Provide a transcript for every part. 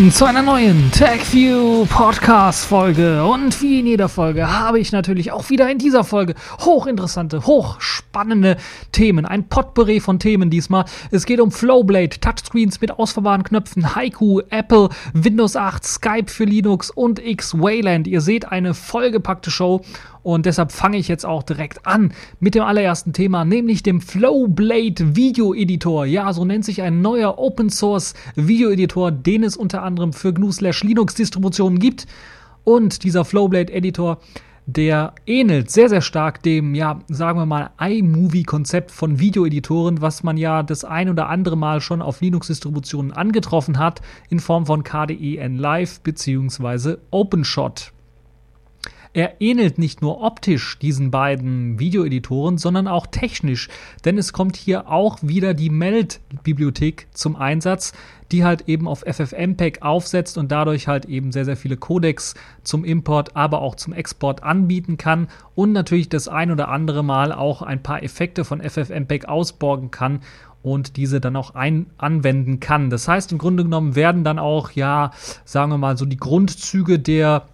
Willkommen zu einer neuen TechView Podcast Folge. Und wie in jeder Folge habe ich natürlich auch wieder in dieser Folge hochinteressante, hochspannende Themen. Ein Potpourri von Themen diesmal. Es geht um Flowblade, Touchscreens mit ausfahrbaren Knöpfen, Haiku, Apple, Windows 8, Skype für Linux und X-Wayland. Ihr seht eine vollgepackte Show und deshalb fange ich jetzt auch direkt an mit dem allerersten Thema, nämlich dem Flowblade Video Editor. Ja, so nennt sich ein neuer Open Source Video Editor, den es unter anderem für GNU Linux Distributionen gibt. Und dieser Flowblade Editor, der ähnelt sehr, sehr stark dem, ja, sagen wir mal, iMovie-Konzept von Videoeditoren, was man ja das ein oder andere Mal schon auf Linux-Distributionen angetroffen hat, in Form von KDE N Live bzw. OpenShot. Er ähnelt nicht nur optisch diesen beiden Videoeditoren, sondern auch technisch, denn es kommt hier auch wieder die Meld-Bibliothek zum Einsatz, die halt eben auf FFmpeg aufsetzt und dadurch halt eben sehr, sehr viele Codecs zum Import, aber auch zum Export anbieten kann und natürlich das ein oder andere Mal auch ein paar Effekte von FFmpeg ausborgen kann und diese dann auch ein anwenden kann. Das heißt, im Grunde genommen werden dann auch, ja, sagen wir mal, so die Grundzüge der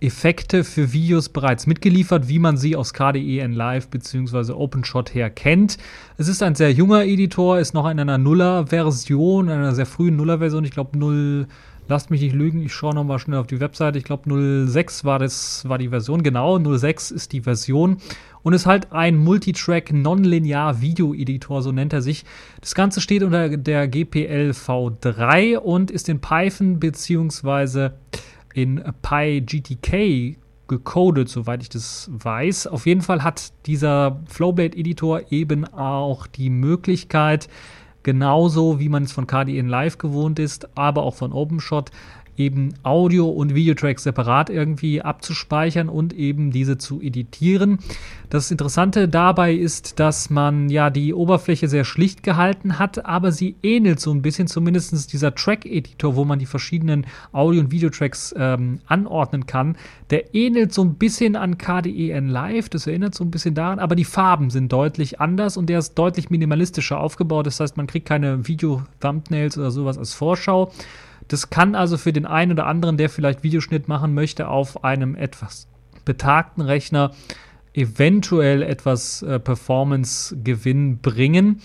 Effekte für Videos bereits mitgeliefert, wie man sie aus KDE Live bzw. OpenShot her kennt. Es ist ein sehr junger Editor, ist noch in einer Nuller-Version, einer sehr frühen Nuller-Version. Ich glaube 0, lasst mich nicht lügen, ich schaue nochmal schnell auf die Webseite. Ich glaube 06 war das, war die Version, genau, 06 ist die Version und ist halt ein Multitrack Nonlinear Video Editor, so nennt er sich. Das Ganze steht unter der GPL V3 und ist in Python bzw in PyGTK gecodet, soweit ich das weiß. Auf jeden Fall hat dieser Flowblade-Editor eben auch die Möglichkeit, genauso wie man es von KDE in Live gewohnt ist, aber auch von OpenShot, eben Audio- und Videotracks separat irgendwie abzuspeichern und eben diese zu editieren. Das Interessante dabei ist, dass man ja die Oberfläche sehr schlicht gehalten hat, aber sie ähnelt so ein bisschen zumindest dieser Track-Editor, wo man die verschiedenen Audio- und Videotracks ähm, anordnen kann. Der ähnelt so ein bisschen an KDE N Live, das erinnert so ein bisschen daran, aber die Farben sind deutlich anders und der ist deutlich minimalistischer aufgebaut. Das heißt, man kriegt keine Video-Thumbnails oder sowas als Vorschau. Das kann also für den einen oder anderen, der vielleicht Videoschnitt machen möchte, auf einem etwas betagten Rechner eventuell etwas äh, Performance-Gewinn bringen.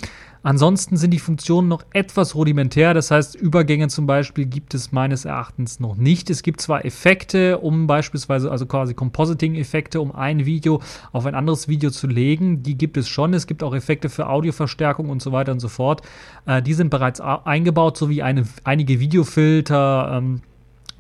Ansonsten sind die Funktionen noch etwas rudimentär, das heißt Übergänge zum Beispiel gibt es meines Erachtens noch nicht. Es gibt zwar Effekte, um beispielsweise, also quasi Compositing-Effekte, um ein Video auf ein anderes Video zu legen, die gibt es schon. Es gibt auch Effekte für Audioverstärkung und so weiter und so fort. Äh, die sind bereits eingebaut, sowie eine, einige Videofilter ähm,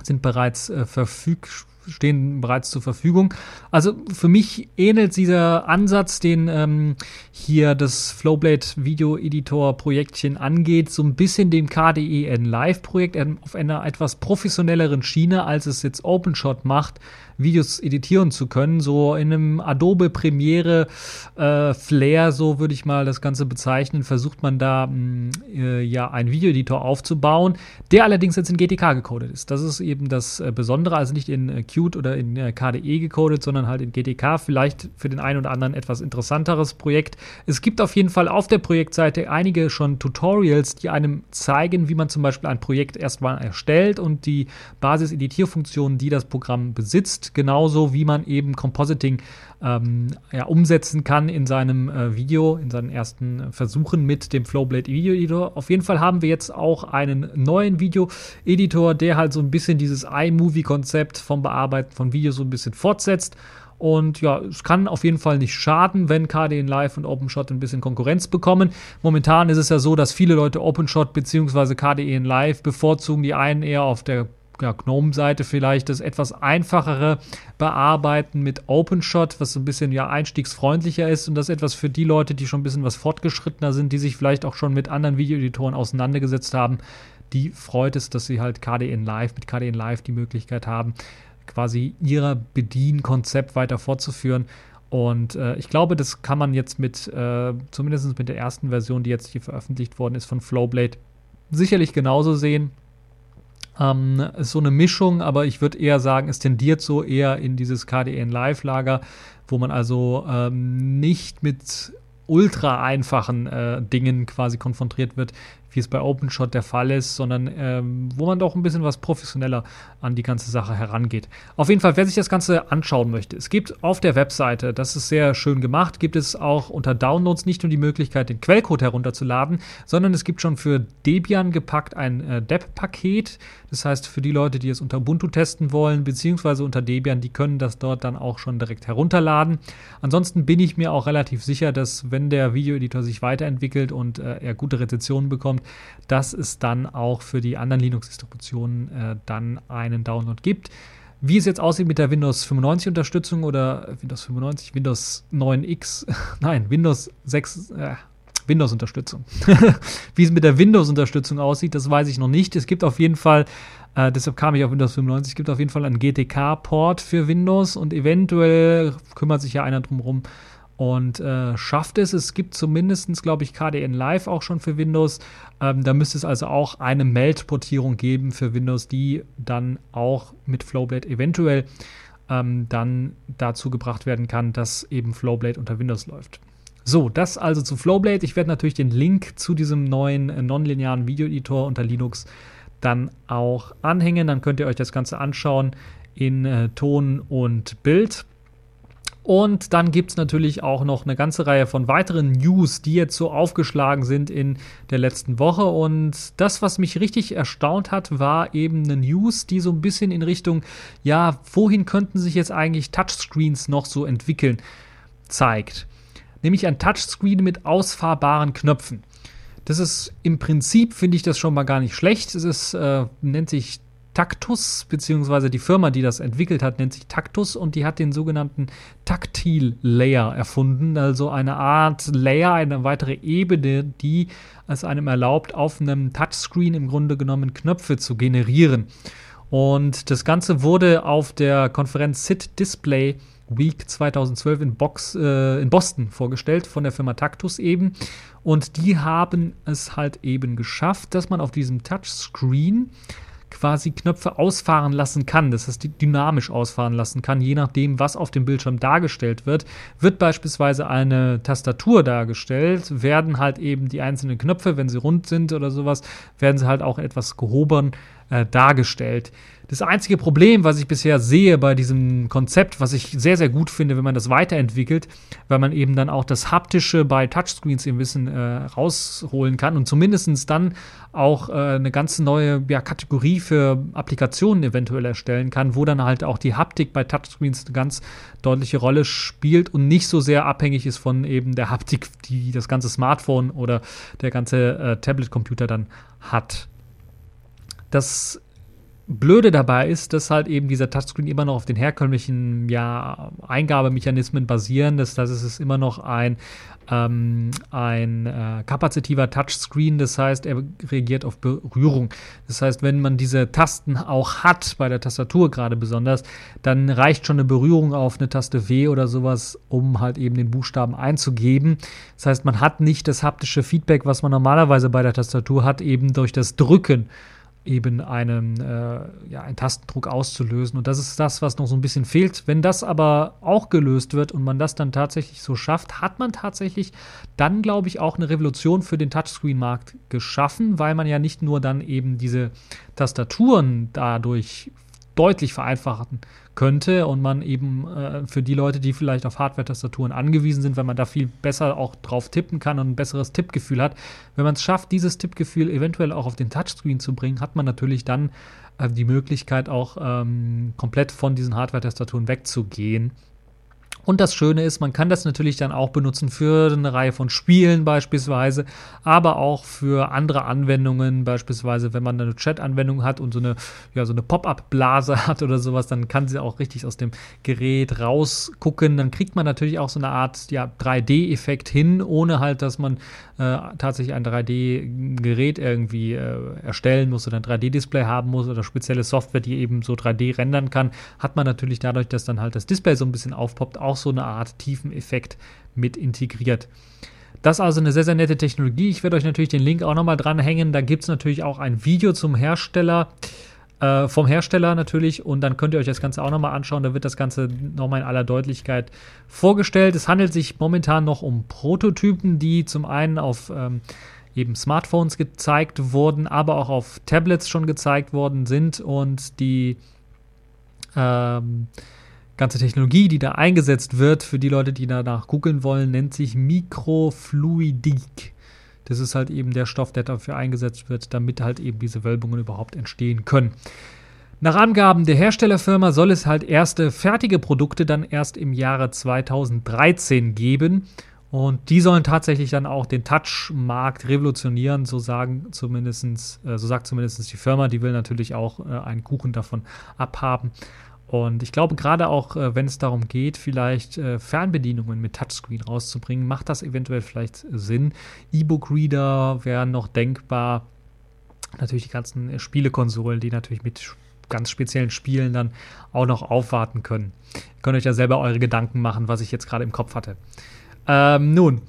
sind bereits äh, verfügbar stehen bereits zur Verfügung. Also für mich ähnelt dieser Ansatz, den ähm, hier das Flowblade Video Editor Projektchen angeht, so ein bisschen dem KDE N Live Projekt auf einer etwas professionelleren Schiene, als es jetzt OpenShot macht. Videos editieren zu können. So in einem Adobe Premiere äh, Flair, so würde ich mal das Ganze bezeichnen, versucht man da mh, mm, äh, ja einen Videoeditor aufzubauen, der allerdings jetzt in GTK gecodet ist. Das ist eben das äh, Besondere, also nicht in äh, Qt oder in äh, KDE gecodet, sondern halt in GTK. Vielleicht für den einen oder anderen etwas interessanteres Projekt. Es gibt auf jeden Fall auf der Projektseite einige schon Tutorials, die einem zeigen, wie man zum Beispiel ein Projekt erstmal erstellt und die Basis-Editierfunktionen, die das Programm besitzt genauso wie man eben Compositing ähm, ja, umsetzen kann in seinem äh, Video, in seinen ersten Versuchen mit dem Flowblade Video Editor. Auf jeden Fall haben wir jetzt auch einen neuen Video Editor, der halt so ein bisschen dieses iMovie-Konzept vom Bearbeiten von Videos so ein bisschen fortsetzt. Und ja, es kann auf jeden Fall nicht schaden, wenn KDE Live und OpenShot ein bisschen Konkurrenz bekommen. Momentan ist es ja so, dass viele Leute OpenShot bzw. KDE Live bevorzugen. Die einen eher auf der ja, GNOME-Seite vielleicht das etwas einfachere Bearbeiten mit OpenShot, was so ein bisschen ja einstiegsfreundlicher ist und das etwas für die Leute, die schon ein bisschen was fortgeschrittener sind, die sich vielleicht auch schon mit anderen Videoeditoren auseinandergesetzt haben, die freut es, dass sie halt KDN Live mit KDN Live die Möglichkeit haben, quasi ihr Bedienkonzept weiter fortzuführen. Und äh, ich glaube, das kann man jetzt mit, äh, zumindest mit der ersten Version, die jetzt hier veröffentlicht worden ist von Flowblade, sicherlich genauso sehen. Ähm, ist so eine Mischung, aber ich würde eher sagen, es tendiert so eher in dieses KDN Live-Lager, wo man also ähm, nicht mit ultra einfachen äh, Dingen quasi konfrontiert wird, wie es bei OpenShot der Fall ist, sondern ähm, wo man doch ein bisschen was professioneller an die ganze Sache herangeht. Auf jeden Fall, wer sich das Ganze anschauen möchte, es gibt auf der Webseite, das ist sehr schön gemacht, gibt es auch unter Downloads nicht nur die Möglichkeit, den Quellcode herunterzuladen, sondern es gibt schon für Debian gepackt ein äh, DEP-Paket. Das heißt, für die Leute, die es unter Ubuntu testen wollen, beziehungsweise unter Debian, die können das dort dann auch schon direkt herunterladen. Ansonsten bin ich mir auch relativ sicher, dass wenn der Videoeditor sich weiterentwickelt und äh, er gute Rezensionen bekommt, dass es dann auch für die anderen Linux-Distributionen äh, dann einen Download gibt. Wie es jetzt aussieht mit der Windows 95 Unterstützung oder Windows 95, Windows 9X, nein, Windows 6, äh, Windows-Unterstützung. Wie es mit der Windows-Unterstützung aussieht, das weiß ich noch nicht. Es gibt auf jeden Fall, äh, deshalb kam ich auf Windows 95, es gibt auf jeden Fall einen GTK-Port für Windows und eventuell kümmert sich ja einer drum rum, und äh, schafft es. Es gibt zumindest, glaube ich, KDN Live auch schon für Windows. Ähm, da müsste es also auch eine Meldportierung geben für Windows, die dann auch mit Flowblade eventuell ähm, dann dazu gebracht werden kann, dass eben Flowblade unter Windows läuft. So, das also zu Flowblade. Ich werde natürlich den Link zu diesem neuen äh, nonlinearen Videoeditor unter Linux dann auch anhängen. Dann könnt ihr euch das Ganze anschauen in äh, Ton und Bild. Und dann gibt es natürlich auch noch eine ganze Reihe von weiteren News, die jetzt so aufgeschlagen sind in der letzten Woche. Und das, was mich richtig erstaunt hat, war eben eine News, die so ein bisschen in Richtung, ja, wohin könnten sich jetzt eigentlich Touchscreens noch so entwickeln, zeigt. Nämlich ein Touchscreen mit ausfahrbaren Knöpfen. Das ist im Prinzip, finde ich das schon mal gar nicht schlecht. Es ist, äh, nennt sich Taktus, beziehungsweise die Firma, die das entwickelt hat, nennt sich Taktus und die hat den sogenannten Taktil Layer erfunden, also eine Art Layer, eine weitere Ebene, die es einem erlaubt, auf einem Touchscreen im Grunde genommen Knöpfe zu generieren. Und das Ganze wurde auf der Konferenz SIT Display Week 2012 in, Box, äh, in Boston vorgestellt, von der Firma Taktus eben. Und die haben es halt eben geschafft, dass man auf diesem Touchscreen quasi Knöpfe ausfahren lassen kann, das heißt dynamisch ausfahren lassen kann, je nachdem, was auf dem Bildschirm dargestellt wird. Wird beispielsweise eine Tastatur dargestellt, werden halt eben die einzelnen Knöpfe, wenn sie rund sind oder sowas, werden sie halt auch etwas gehoben äh, dargestellt. Das einzige Problem, was ich bisher sehe bei diesem Konzept, was ich sehr, sehr gut finde, wenn man das weiterentwickelt, weil man eben dann auch das Haptische bei Touchscreens im Wissen äh, rausholen kann und zumindest dann auch äh, eine ganz neue ja, Kategorie für Applikationen eventuell erstellen kann, wo dann halt auch die Haptik bei Touchscreens eine ganz deutliche Rolle spielt und nicht so sehr abhängig ist von eben der Haptik, die das ganze Smartphone oder der ganze äh, Tablet-Computer dann hat. Das Blöde dabei ist, dass halt eben dieser Touchscreen immer noch auf den herkömmlichen ja, Eingabemechanismen basieren. Das, das ist immer noch ein, ähm, ein äh, kapazitiver Touchscreen. Das heißt, er reagiert auf Berührung. Das heißt, wenn man diese Tasten auch hat, bei der Tastatur gerade besonders, dann reicht schon eine Berührung auf eine Taste W oder sowas, um halt eben den Buchstaben einzugeben. Das heißt, man hat nicht das haptische Feedback, was man normalerweise bei der Tastatur hat, eben durch das Drücken eben einen, äh, ja, einen Tastendruck auszulösen. Und das ist das, was noch so ein bisschen fehlt. Wenn das aber auch gelöst wird und man das dann tatsächlich so schafft, hat man tatsächlich dann, glaube ich, auch eine Revolution für den Touchscreen-Markt geschaffen, weil man ja nicht nur dann eben diese Tastaturen dadurch deutlich vereinfachen könnte und man eben äh, für die Leute, die vielleicht auf Hardware-Tastaturen angewiesen sind, wenn man da viel besser auch drauf tippen kann und ein besseres Tippgefühl hat, wenn man es schafft, dieses Tippgefühl eventuell auch auf den Touchscreen zu bringen, hat man natürlich dann äh, die Möglichkeit auch ähm, komplett von diesen Hardware-Tastaturen wegzugehen und das Schöne ist, man kann das natürlich dann auch benutzen für eine Reihe von Spielen beispielsweise, aber auch für andere Anwendungen, beispielsweise wenn man eine Chat-Anwendung hat und so eine, ja, so eine Pop-up-Blase hat oder sowas, dann kann sie auch richtig aus dem Gerät rausgucken. Dann kriegt man natürlich auch so eine Art ja, 3D-Effekt hin, ohne halt, dass man äh, tatsächlich ein 3D-Gerät irgendwie äh, erstellen muss oder ein 3D-Display haben muss oder spezielle Software, die eben so 3D rendern kann, hat man natürlich dadurch, dass dann halt das Display so ein bisschen aufpoppt, auch auch so eine Art Tiefeneffekt mit integriert. Das ist also eine sehr, sehr nette Technologie. Ich werde euch natürlich den Link auch nochmal dranhängen. Da gibt es natürlich auch ein Video zum Hersteller, äh, vom Hersteller natürlich. Und dann könnt ihr euch das Ganze auch nochmal anschauen. Da wird das Ganze nochmal in aller Deutlichkeit vorgestellt. Es handelt sich momentan noch um Prototypen, die zum einen auf ähm, eben Smartphones gezeigt wurden, aber auch auf Tablets schon gezeigt worden sind und die ähm, ganze Technologie, die da eingesetzt wird, für die Leute, die danach googeln wollen, nennt sich Mikrofluidik. Das ist halt eben der Stoff, der dafür eingesetzt wird, damit halt eben diese Wölbungen überhaupt entstehen können. Nach Angaben der Herstellerfirma soll es halt erste fertige Produkte dann erst im Jahre 2013 geben. Und die sollen tatsächlich dann auch den Touch-Markt revolutionieren, so sagen zumindestens, äh, so sagt zumindest die Firma. Die will natürlich auch äh, einen Kuchen davon abhaben. Und ich glaube, gerade auch, äh, wenn es darum geht, vielleicht äh, Fernbedienungen mit Touchscreen rauszubringen, macht das eventuell vielleicht Sinn. E-Book-Reader wären noch denkbar. Natürlich die ganzen äh, Spielekonsolen, die natürlich mit ganz speziellen Spielen dann auch noch aufwarten können. Ihr könnt euch ja selber eure Gedanken machen, was ich jetzt gerade im Kopf hatte. Ähm, nun,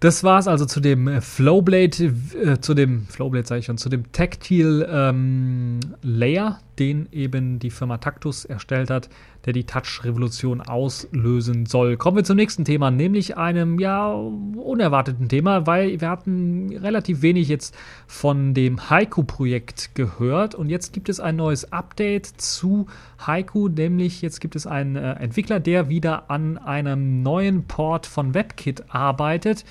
das war es also zu dem äh, Flowblade, äh, zu dem Flowblade sage ich schon, zu dem Tactile ähm, Layer, den eben die Firma Tactus erstellt hat, der die Touch-Revolution auslösen soll. Kommen wir zum nächsten Thema, nämlich einem ja unerwarteten Thema, weil wir hatten relativ wenig jetzt von dem Haiku-Projekt gehört und jetzt gibt es ein neues Update zu Haiku, nämlich jetzt gibt es einen äh, Entwickler, der wieder an einem neuen Port von WebKit arbeitet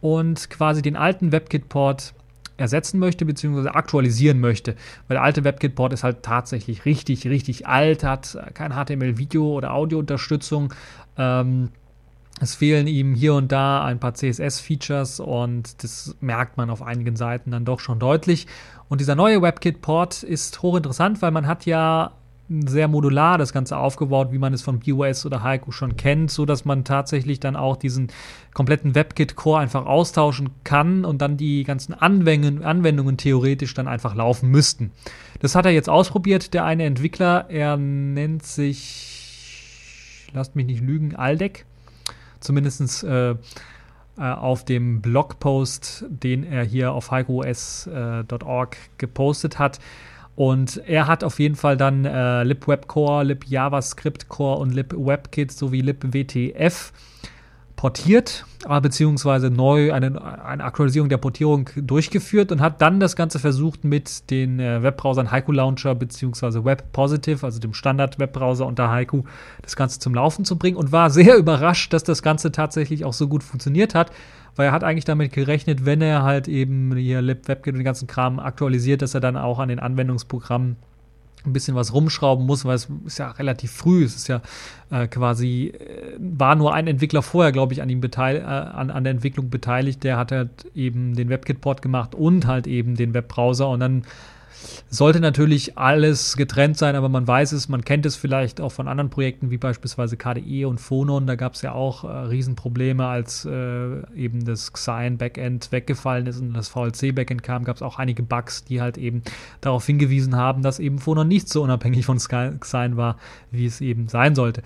und quasi den alten WebKit-Port ersetzen möchte, beziehungsweise aktualisieren möchte. Weil der alte WebKit-Port ist halt tatsächlich richtig, richtig alt, hat kein HTML-Video- oder Audio-Unterstützung. Ähm, es fehlen ihm hier und da ein paar CSS-Features und das merkt man auf einigen Seiten dann doch schon deutlich. Und dieser neue WebKit-Port ist hochinteressant, weil man hat ja sehr modular das Ganze aufgebaut, wie man es von BOS oder Haiku schon kennt, so dass man tatsächlich dann auch diesen kompletten WebKit-Core einfach austauschen kann und dann die ganzen Anwendungen, Anwendungen theoretisch dann einfach laufen müssten. Das hat er jetzt ausprobiert, der eine Entwickler, er nennt sich, lasst mich nicht lügen, Aldec. Zumindest äh, äh, auf dem Blogpost, den er hier auf haiku.os.org äh, gepostet hat, und er hat auf jeden Fall dann äh, libwebcore, libjavascript-core und libwebkit sowie libwtf portiert, äh, beziehungsweise neu eine, eine Aktualisierung der Portierung durchgeführt und hat dann das Ganze versucht mit den äh, Webbrowsern Haiku Launcher beziehungsweise Web Positive, also dem Standard-Webbrowser unter Haiku, das Ganze zum Laufen zu bringen und war sehr überrascht, dass das Ganze tatsächlich auch so gut funktioniert hat weil er hat eigentlich damit gerechnet, wenn er halt eben hier LibWebKit und den ganzen Kram aktualisiert, dass er dann auch an den Anwendungsprogrammen ein bisschen was rumschrauben muss, weil es ist ja relativ früh. Es ist ja äh, quasi, äh, war nur ein Entwickler vorher, glaube ich, an ihm beteiligt, äh, an, an der Entwicklung beteiligt. Der hat halt eben den WebKit-Port gemacht und halt eben den Webbrowser und dann sollte natürlich alles getrennt sein, aber man weiß es, man kennt es vielleicht auch von anderen Projekten wie beispielsweise KDE und Phonon. Da gab es ja auch äh, Riesenprobleme, als äh, eben das Xine-Backend weggefallen ist und das VLC-Backend kam, gab es auch einige Bugs, die halt eben darauf hingewiesen haben, dass eben Phonon nicht so unabhängig von Xine war, wie es eben sein sollte.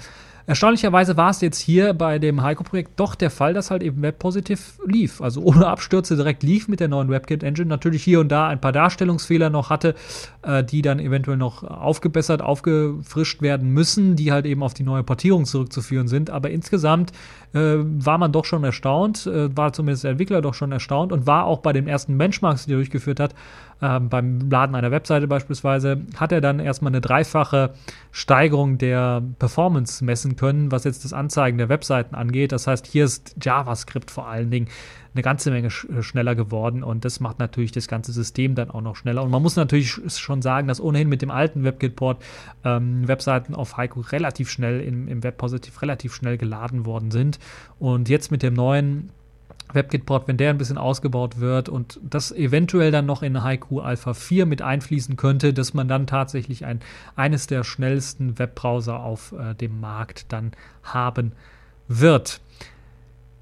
Erstaunlicherweise war es jetzt hier bei dem Heiko-Projekt doch der Fall, dass halt eben Web-Positiv lief. Also ohne Abstürze direkt lief mit der neuen WebKit-Engine. Natürlich hier und da ein paar Darstellungsfehler noch hatte, äh, die dann eventuell noch aufgebessert, aufgefrischt werden müssen, die halt eben auf die neue Portierung zurückzuführen sind. Aber insgesamt äh, war man doch schon erstaunt, äh, war zumindest der Entwickler doch schon erstaunt und war auch bei den ersten Benchmarks, die er durchgeführt hat, äh, beim Laden einer Webseite beispielsweise, hat er dann erstmal eine dreifache Steigerung der Performance messen können, was jetzt das Anzeigen der Webseiten angeht. Das heißt, hier ist JavaScript vor allen Dingen eine ganze Menge sch schneller geworden und das macht natürlich das ganze System dann auch noch schneller. Und man muss natürlich schon sagen, dass ohnehin mit dem alten WebKit-Port ähm, Webseiten auf Haiku relativ schnell im, im Web-Positiv relativ schnell geladen worden sind. Und jetzt mit dem neuen WebKit-Port, wenn der ein bisschen ausgebaut wird und das eventuell dann noch in Haiku Alpha 4 mit einfließen könnte, dass man dann tatsächlich ein, eines der schnellsten Webbrowser auf äh, dem Markt dann haben wird.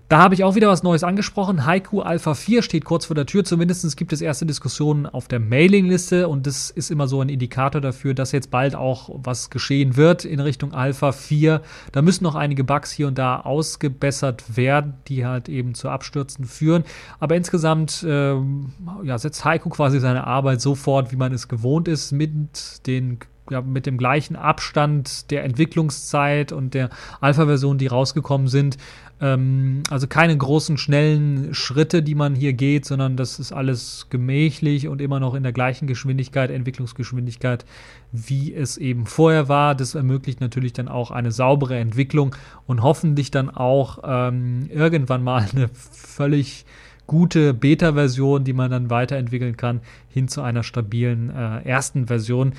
Da habe ich auch wieder was Neues angesprochen. Haiku Alpha 4 steht kurz vor der Tür. Zumindest gibt es erste Diskussionen auf der Mailingliste und das ist immer so ein Indikator dafür, dass jetzt bald auch was geschehen wird in Richtung Alpha 4. Da müssen noch einige Bugs hier und da ausgebessert werden, die halt eben zu Abstürzen führen. Aber insgesamt ähm, ja, setzt Haiku quasi seine Arbeit so fort, wie man es gewohnt ist, mit den ja, mit dem gleichen Abstand der Entwicklungszeit und der Alpha-Version, die rausgekommen sind. Ähm, also keine großen, schnellen Schritte, die man hier geht, sondern das ist alles gemächlich und immer noch in der gleichen Geschwindigkeit, Entwicklungsgeschwindigkeit, wie es eben vorher war. Das ermöglicht natürlich dann auch eine saubere Entwicklung und hoffentlich dann auch ähm, irgendwann mal eine völlig gute Beta-Version, die man dann weiterentwickeln kann, hin zu einer stabilen äh, ersten Version.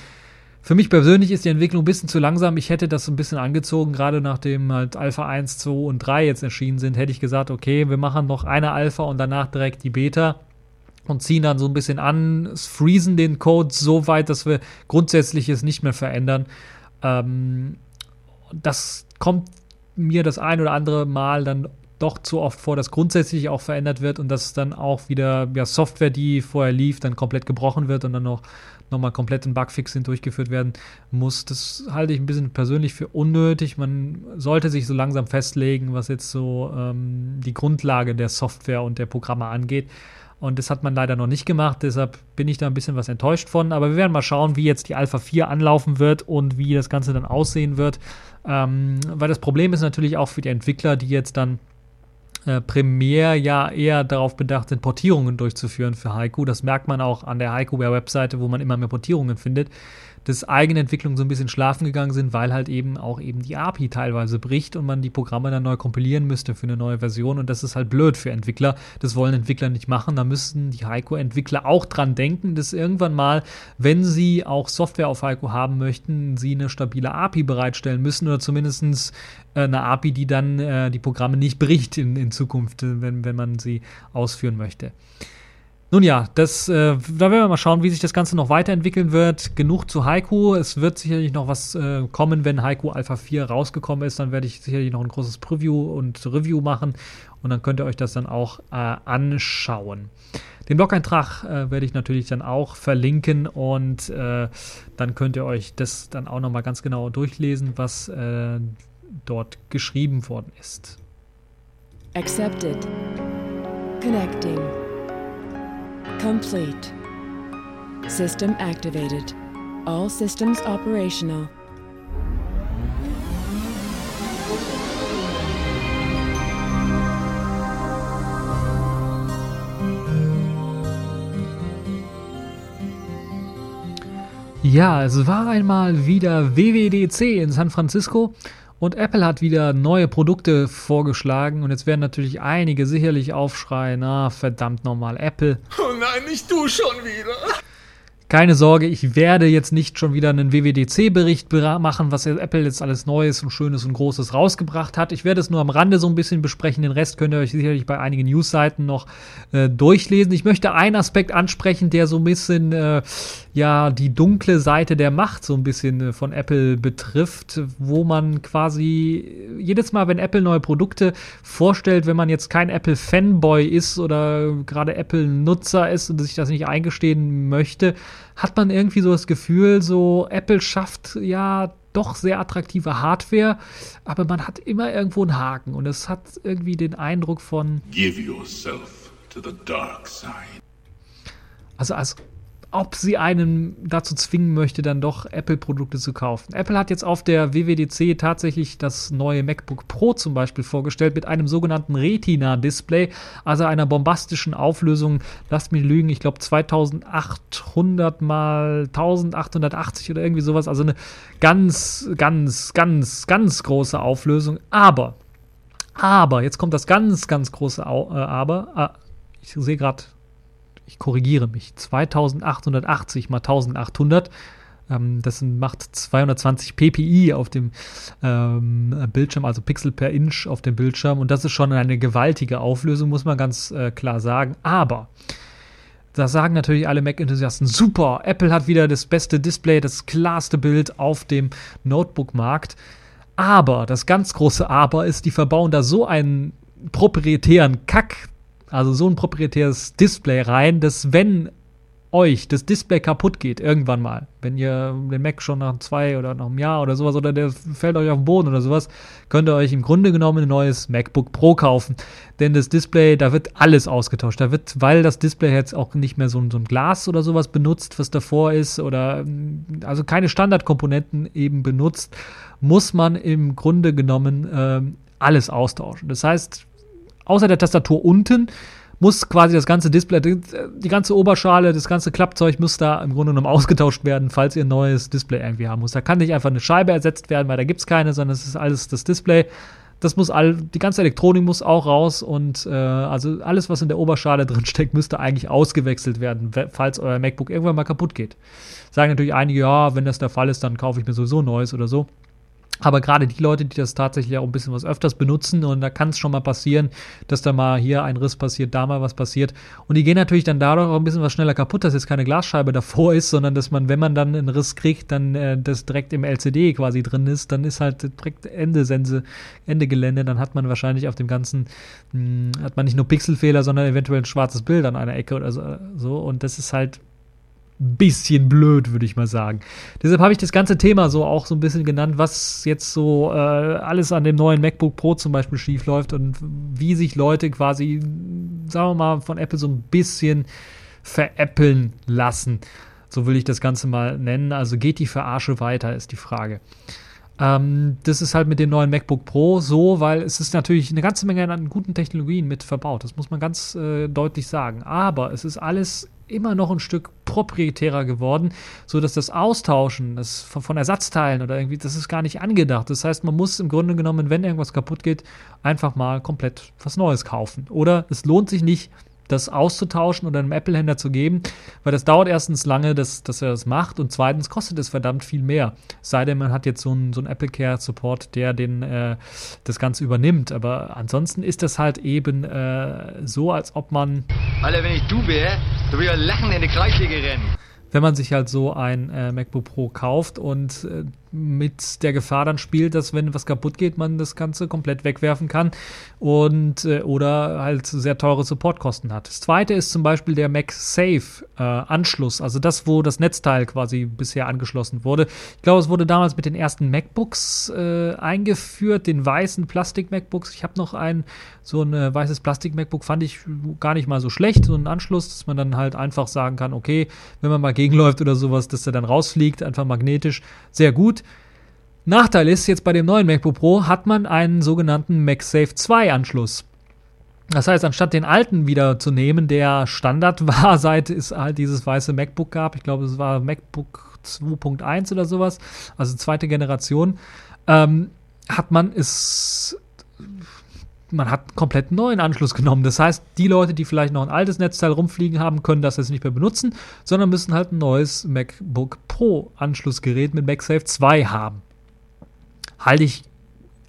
Für mich persönlich ist die Entwicklung ein bisschen zu langsam. Ich hätte das ein bisschen angezogen, gerade nachdem halt Alpha 1, 2 und 3 jetzt erschienen sind, hätte ich gesagt, okay, wir machen noch eine Alpha und danach direkt die Beta und ziehen dann so ein bisschen an, freezen den Code so weit, dass wir grundsätzliches nicht mehr verändern. Ähm, das kommt mir das ein oder andere Mal dann doch zu oft vor, dass grundsätzlich auch verändert wird und dass dann auch wieder ja, Software, die vorher lief, dann komplett gebrochen wird und dann noch nochmal komplett ein Bugfix durchgeführt werden muss. Das halte ich ein bisschen persönlich für unnötig. Man sollte sich so langsam festlegen, was jetzt so ähm, die Grundlage der Software und der Programme angeht. Und das hat man leider noch nicht gemacht, deshalb bin ich da ein bisschen was enttäuscht von. Aber wir werden mal schauen, wie jetzt die Alpha 4 anlaufen wird und wie das Ganze dann aussehen wird. Ähm, weil das Problem ist natürlich auch für die Entwickler, die jetzt dann äh, primär ja eher darauf bedacht sind, Portierungen durchzuführen für Haiku. Das merkt man auch an der Haiku-Webseite, wo man immer mehr Portierungen findet dass Eigenentwicklungen so ein bisschen schlafen gegangen sind, weil halt eben auch eben die API teilweise bricht und man die Programme dann neu kompilieren müsste für eine neue Version und das ist halt blöd für Entwickler. Das wollen Entwickler nicht machen. Da müssten die Heiko-Entwickler auch dran denken, dass irgendwann mal, wenn sie auch Software auf Heiko haben möchten, sie eine stabile API bereitstellen müssen oder zumindest äh, eine API, die dann äh, die Programme nicht bricht in, in Zukunft, wenn, wenn man sie ausführen möchte. Nun ja, das, äh, da werden wir mal schauen, wie sich das Ganze noch weiterentwickeln wird. Genug zu Haiku. Es wird sicherlich noch was äh, kommen, wenn Haiku Alpha 4 rausgekommen ist. Dann werde ich sicherlich noch ein großes Preview und Review machen und dann könnt ihr euch das dann auch äh, anschauen. Den Blog-Eintrag äh, werde ich natürlich dann auch verlinken und äh, dann könnt ihr euch das dann auch nochmal ganz genau durchlesen, was äh, dort geschrieben worden ist. Accepted. Connecting. Complete. System activated. All systems operational. Ja, es war einmal wieder WWDC in San Francisco und Apple hat wieder neue Produkte vorgeschlagen und jetzt werden natürlich einige sicherlich aufschreien, na verdammt nochmal Apple. Oh nein, nicht du schon wieder. Keine Sorge, ich werde jetzt nicht schon wieder einen WWDC-Bericht machen, was Apple jetzt alles Neues und Schönes und Großes rausgebracht hat. Ich werde es nur am Rande so ein bisschen besprechen. Den Rest könnt ihr euch sicherlich bei einigen Newsseiten noch äh, durchlesen. Ich möchte einen Aspekt ansprechen, der so ein bisschen äh, ja die dunkle Seite der Macht so ein bisschen äh, von Apple betrifft, wo man quasi jedes Mal, wenn Apple neue Produkte vorstellt, wenn man jetzt kein Apple-Fanboy ist oder gerade Apple-Nutzer ist und sich das nicht eingestehen möchte, hat man irgendwie so das Gefühl, so Apple schafft ja doch sehr attraktive Hardware, aber man hat immer irgendwo einen Haken und es hat irgendwie den Eindruck von Give yourself to the dark side. Also als ob sie einen dazu zwingen möchte, dann doch Apple-Produkte zu kaufen. Apple hat jetzt auf der WWDC tatsächlich das neue MacBook Pro zum Beispiel vorgestellt mit einem sogenannten Retina-Display, also einer bombastischen Auflösung. Lasst mich lügen, ich glaube 2800 mal 1880 oder irgendwie sowas. Also eine ganz, ganz, ganz, ganz große Auflösung. Aber, aber, jetzt kommt das ganz, ganz große Au äh, Aber. Ah, ich sehe gerade ich korrigiere mich, 2880 mal 1800. Ähm, das macht 220 ppi auf dem ähm, Bildschirm, also Pixel per Inch auf dem Bildschirm. Und das ist schon eine gewaltige Auflösung, muss man ganz äh, klar sagen. Aber da sagen natürlich alle Mac-Enthusiasten, super, Apple hat wieder das beste Display, das klarste Bild auf dem Notebook-Markt. Aber, das ganz große Aber ist, die verbauen da so einen proprietären Kack also so ein proprietäres Display rein, dass wenn euch das Display kaputt geht, irgendwann mal, wenn ihr den Mac schon nach zwei oder nach einem Jahr oder sowas oder der fällt euch auf den Boden oder sowas, könnt ihr euch im Grunde genommen ein neues MacBook Pro kaufen. Denn das Display, da wird alles ausgetauscht. Da wird, weil das Display jetzt auch nicht mehr so, so ein Glas oder sowas benutzt, was davor ist, oder also keine Standardkomponenten eben benutzt, muss man im Grunde genommen äh, alles austauschen. Das heißt, außer der Tastatur unten muss quasi das ganze Display, die, ganze Oberschale, das ganze Klappzeug muss da im Grunde genommen ausgetauscht werden, falls ihr ein neues Display irgendwie haben muss. Da kann nicht einfach eine Scheibe ersetzt werden, weil da gibt es keine, sondern es ist alles das Display. Das muss all, die ganze Elektronik muss auch raus und äh, also alles, was in der Oberschale drin steckt, müsste eigentlich ausgewechselt werden, falls euer MacBook irgendwann mal kaputt geht. Sagen natürlich einige, ja, wenn das der Fall ist, dann kaufe ich mir sowieso ein neues oder so. Aber gerade die Leute, die das tatsächlich auch ein bisschen was öfters benutzen, und da kann es schon mal passieren, dass da mal hier ein Riss passiert, da mal was passiert. Und die gehen natürlich dann dadurch auch ein bisschen was schneller kaputt, dass jetzt keine Glasscheibe davor ist, sondern dass man, wenn man dann einen Riss kriegt, dann äh, das direkt im LCD quasi drin ist, dann ist halt direkt Ende Sense, Ende Gelände, dann hat man wahrscheinlich auf dem ganzen, mh, hm, hat man nicht nur Pixelfehler, sondern eventuell ein schwarzes Bild an einer Ecke oder so. Und das ist halt bisschen blöd, würde ich mal sagen. Deshalb habe ich das ganze Thema so auch so ein bisschen genannt, was jetzt so äh, alles an dem neuen MacBook Pro zum Beispiel schief läuft und wie sich Leute quasi, sagen wir mal, von Apple so ein bisschen veräppeln lassen. So will ich das Ganze mal nennen. Also geht die Verarsche weiter, ist die Frage. Ähm, das ist halt mit dem neuen MacBook Pro so, weil es ist natürlich eine ganze Menge an guten Technologien mit verbaut. Das muss man ganz äh, deutlich sagen. Aber es ist alles immer noch ein Stück proprietärer geworden, so dass das Austauschen das von, von, Ersatzteilen oder irgendwie, das ist gar nicht angedacht. Das heißt, man muss im Grunde genommen, wenn irgendwas kaputt geht, einfach mal komplett was Neues kaufen. Oder es lohnt sich nicht, das auszutauschen oder einem Apple-Händler zu geben, weil das dauert erstens lange, dass, dass er das macht und zweitens kostet es verdammt viel mehr. Sei denn, man hat jetzt so einen, so einen Apple Care Support, der den, äh, das Ganze übernimmt. Aber ansonsten ist das halt eben äh, so, als ob man. Alter, wenn ich du wäre, du würdest lachen in die Kreisliga rennen. Wenn man sich halt so ein äh, MacBook Pro kauft und äh, mit der Gefahr dann spielt, dass wenn was kaputt geht, man das Ganze komplett wegwerfen kann und äh, oder halt sehr teure Supportkosten hat. Das zweite ist zum Beispiel der MagSafe äh, also das, wo das Netzteil quasi bisher angeschlossen wurde. Ich glaube, es wurde damals mit den ersten MacBooks äh, eingeführt, den weißen Plastik-MacBooks. Ich habe noch ein so ein äh, weißes Plastik-MacBook, fand ich gar nicht mal so schlecht, so ein Anschluss, dass man dann halt einfach sagen kann, okay, wenn man mal gegenläuft oder sowas, dass der dann rausfliegt, einfach magnetisch, sehr gut. Nachteil ist, jetzt bei dem neuen MacBook Pro hat man einen sogenannten MagSafe 2 Anschluss. Das heißt, anstatt den alten wieder zu nehmen, der Standard war, seit es halt dieses weiße MacBook gab, ich glaube, es war MacBook 2.1 oder sowas, also zweite Generation, ähm, hat man es man hat einen komplett neuen Anschluss genommen. Das heißt, die Leute, die vielleicht noch ein altes Netzteil rumfliegen haben, können das jetzt nicht mehr benutzen, sondern müssen halt ein neues MacBook Pro Anschlussgerät mit MagSafe 2 haben halte ich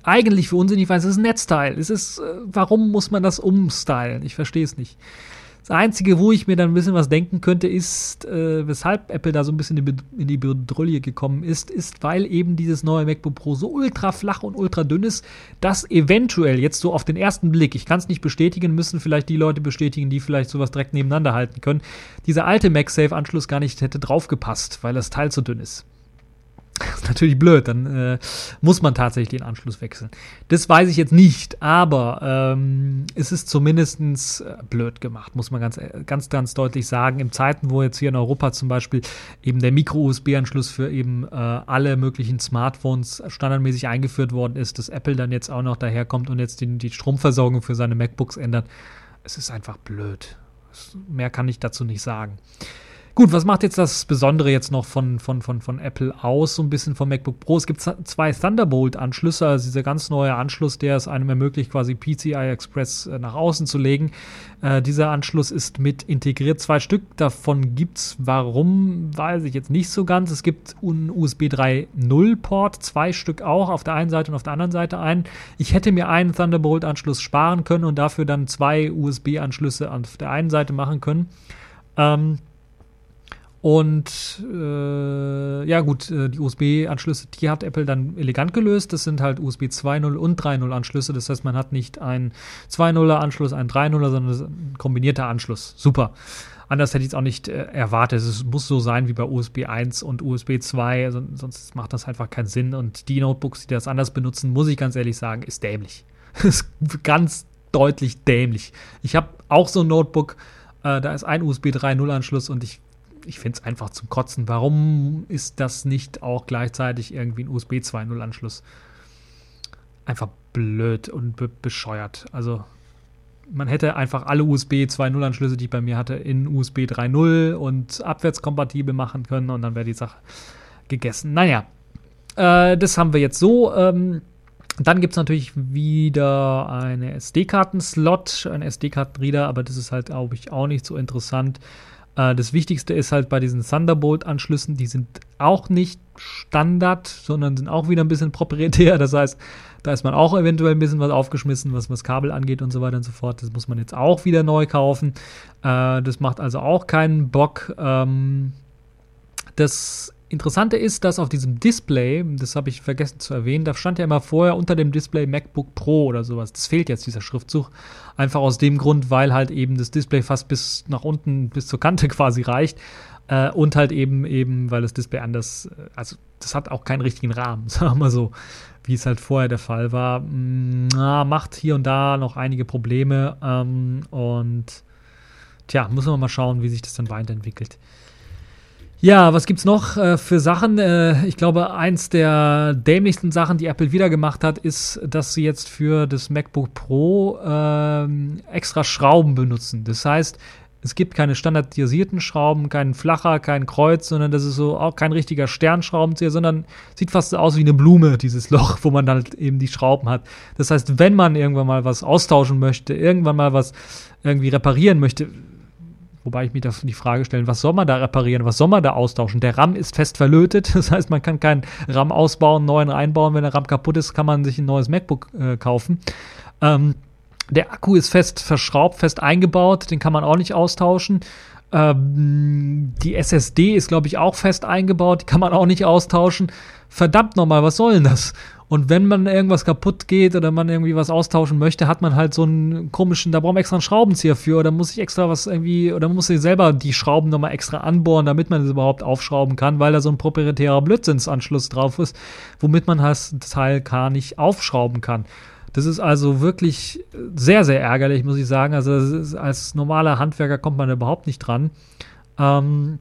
eigentlich für unsinnig, weil es ist ein Netzteil. Es ist, äh, warum muss man das umstylen? Ich verstehe es nicht. Das Einzige, wo ich mir dann ein bisschen was denken könnte, ist, äh, weshalb Apple da so ein bisschen in die Bedrulle gekommen ist, ist, weil eben dieses neue MacBook Pro so ultra flach und ultra dünn ist, dass eventuell jetzt so auf den ersten Blick, ich kann es nicht bestätigen, müssen vielleicht die Leute bestätigen, die vielleicht sowas direkt nebeneinander halten können, dieser alte MagSafe-Anschluss gar nicht hätte draufgepasst, weil das Teil zu dünn ist. Das ist natürlich blöd, dann äh, muss man tatsächlich den Anschluss wechseln. Das weiß ich jetzt nicht, aber ähm, es ist zumindest äh, blöd gemacht, muss man ganz, äh, ganz, ganz deutlich sagen. In Zeiten, wo jetzt hier in Europa zum Beispiel eben der Micro-USB-Anschluss für eben äh, alle möglichen Smartphones standardmäßig eingeführt worden ist, dass Apple dann jetzt auch noch daherkommt und jetzt die, die Stromversorgung für seine MacBooks ändert. Es ist einfach blöd. Mehr kann ich dazu nicht sagen. Gut, was macht jetzt das Besondere jetzt noch von, von, von, von Apple aus, so ein bisschen vom MacBook Pro? Es gibt zwei Thunderbolt-Anschlüsse, also dieser ganz neue Anschluss, der es einem ermöglicht, quasi PCI Express äh, nach außen zu legen. Äh, dieser Anschluss ist mit integriert, zwei Stück. Davon gibt es, warum, weiß ich jetzt nicht so ganz. Es gibt einen USB 3.0-Port, zwei Stück auch, auf der einen Seite und auf der anderen Seite ein. Ich hätte mir einen Thunderbolt-Anschluss sparen können und dafür dann zwei USB-Anschlüsse auf der einen Seite machen können. Ähm, Und äh, ja gut, äh, die USB-Anschlüsse, die hat Apple dann elegant gelöst. Das sind halt USB 2.0 und 3.0 Anschlüsse. Das heißt, man hat nicht einen 2.0er Anschluss, einen 3.0er, sondern ein kombinierter Anschluss. Super. Anders hätte ich es auch nicht äh, erwartet. Es muss so sein wie bei USB 1 und USB 2, also, sonst macht das einfach keinen Sinn. Und die Notebooks, die das anders benutzen, muss ich ganz ehrlich sagen, ist dämlich. ist ganz deutlich dämlich. Ich habe auch so ein Notebook, äh, da ist ein USB 3.0 Anschluss und ich ich finde es einfach zum Kotzen. Warum ist das nicht auch gleichzeitig irgendwie ein USB 2.0 Anschluss? Einfach blöd und be bescheuert. Also man hätte einfach alle USB 2.0 Anschlüsse, die ich bei mir hatte, in USB 3.0 und abwärtskompatibel machen können und dann wäre die Sache gegessen. Naja, äh, das haben wir jetzt so. Ähm, dann gibt es natürlich wieder eine SD-Karten-Slot, ein SD-Karten-Reader, aber das ist halt, glaube ich, auch nicht so interessant. Äh, das Wichtigste ist halt bei diesen Thunderbolt-Anschlüssen, die sind auch nicht Standard, sondern sind auch wieder ein bisschen proprietär. Das heißt, da ist man auch eventuell ein bisschen was aufgeschmissen, was das Kabel angeht und so weiter und so fort. Das muss man jetzt auch wieder neu kaufen. Äh, das macht also auch keinen Bock. Ähm, das Interessante ist, dass auf diesem Display, das habe ich vergessen zu erwähnen, da stand ja immer vorher unter dem Display MacBook Pro oder sowas. Das fehlt jetzt, dieser Schriftzug. Einfach aus dem Grund, weil halt eben das Display fast bis nach unten, bis zur Kante quasi reicht. Äh, und halt eben, eben, weil das Display anders, äh, also das hat auch keinen richtigen Rahmen, sagen wir mal so, wie es halt vorher der Fall war. Mm, na, macht hier und da noch einige Probleme. Ähm, und tja, muss man mal schauen, wie sich das dann weiterentwickelt. Ja, was gibt's noch äh, für Sachen? Äh, ich glaube, eins der dämlichsten Sachen, die Apple wieder gemacht hat, ist, dass sie jetzt für das MacBook Pro äh, extra Schrauben benutzen. Das heißt, es gibt keine standardisierten Schrauben, keinen flacher, kein Kreuz, sondern das ist so auch kein richtiger Sternschraubenzieher, sondern sieht fast aus wie eine Blume, dieses Loch, wo man dann halt eben die Schrauben hat. Das heißt, wenn man irgendwann mal was austauschen möchte, irgendwann mal was irgendwie reparieren möchte, Wobei ich mir da die Frage stelle, was soll man da reparieren, was soll man da austauschen? Der RAM ist fest verlötet, das heißt, man kann keinen RAM ausbauen, neuen reinbauen. Wenn der RAM kaputt ist, kann man sich ein neues MacBook äh, kaufen. Ähm, der Akku ist fest verschraubt, fest eingebaut, den kann man auch nicht austauschen. Ähm, die SSD ist, glaube ich, auch fest eingebaut, die kann man auch nicht austauschen. Verdammt nochmal, was soll denn das? Und wenn man irgendwas kaputt geht oder man irgendwie was austauschen möchte, hat man halt so einen komischen, da braucht man extra einen Schraubenzieher für oder muss ich extra was irgendwie, oder muss ich selber die Schrauben nochmal extra anbohren, damit man das überhaupt aufschrauben kann, weil da so ein proprietärer Blödsinnsanschluss drauf ist, womit man das Teil gar nicht aufschrauben kann. Das ist also wirklich sehr, sehr ärgerlich, muss ich sagen. Also als normaler Handwerker kommt man überhaupt nicht dran. Ähm,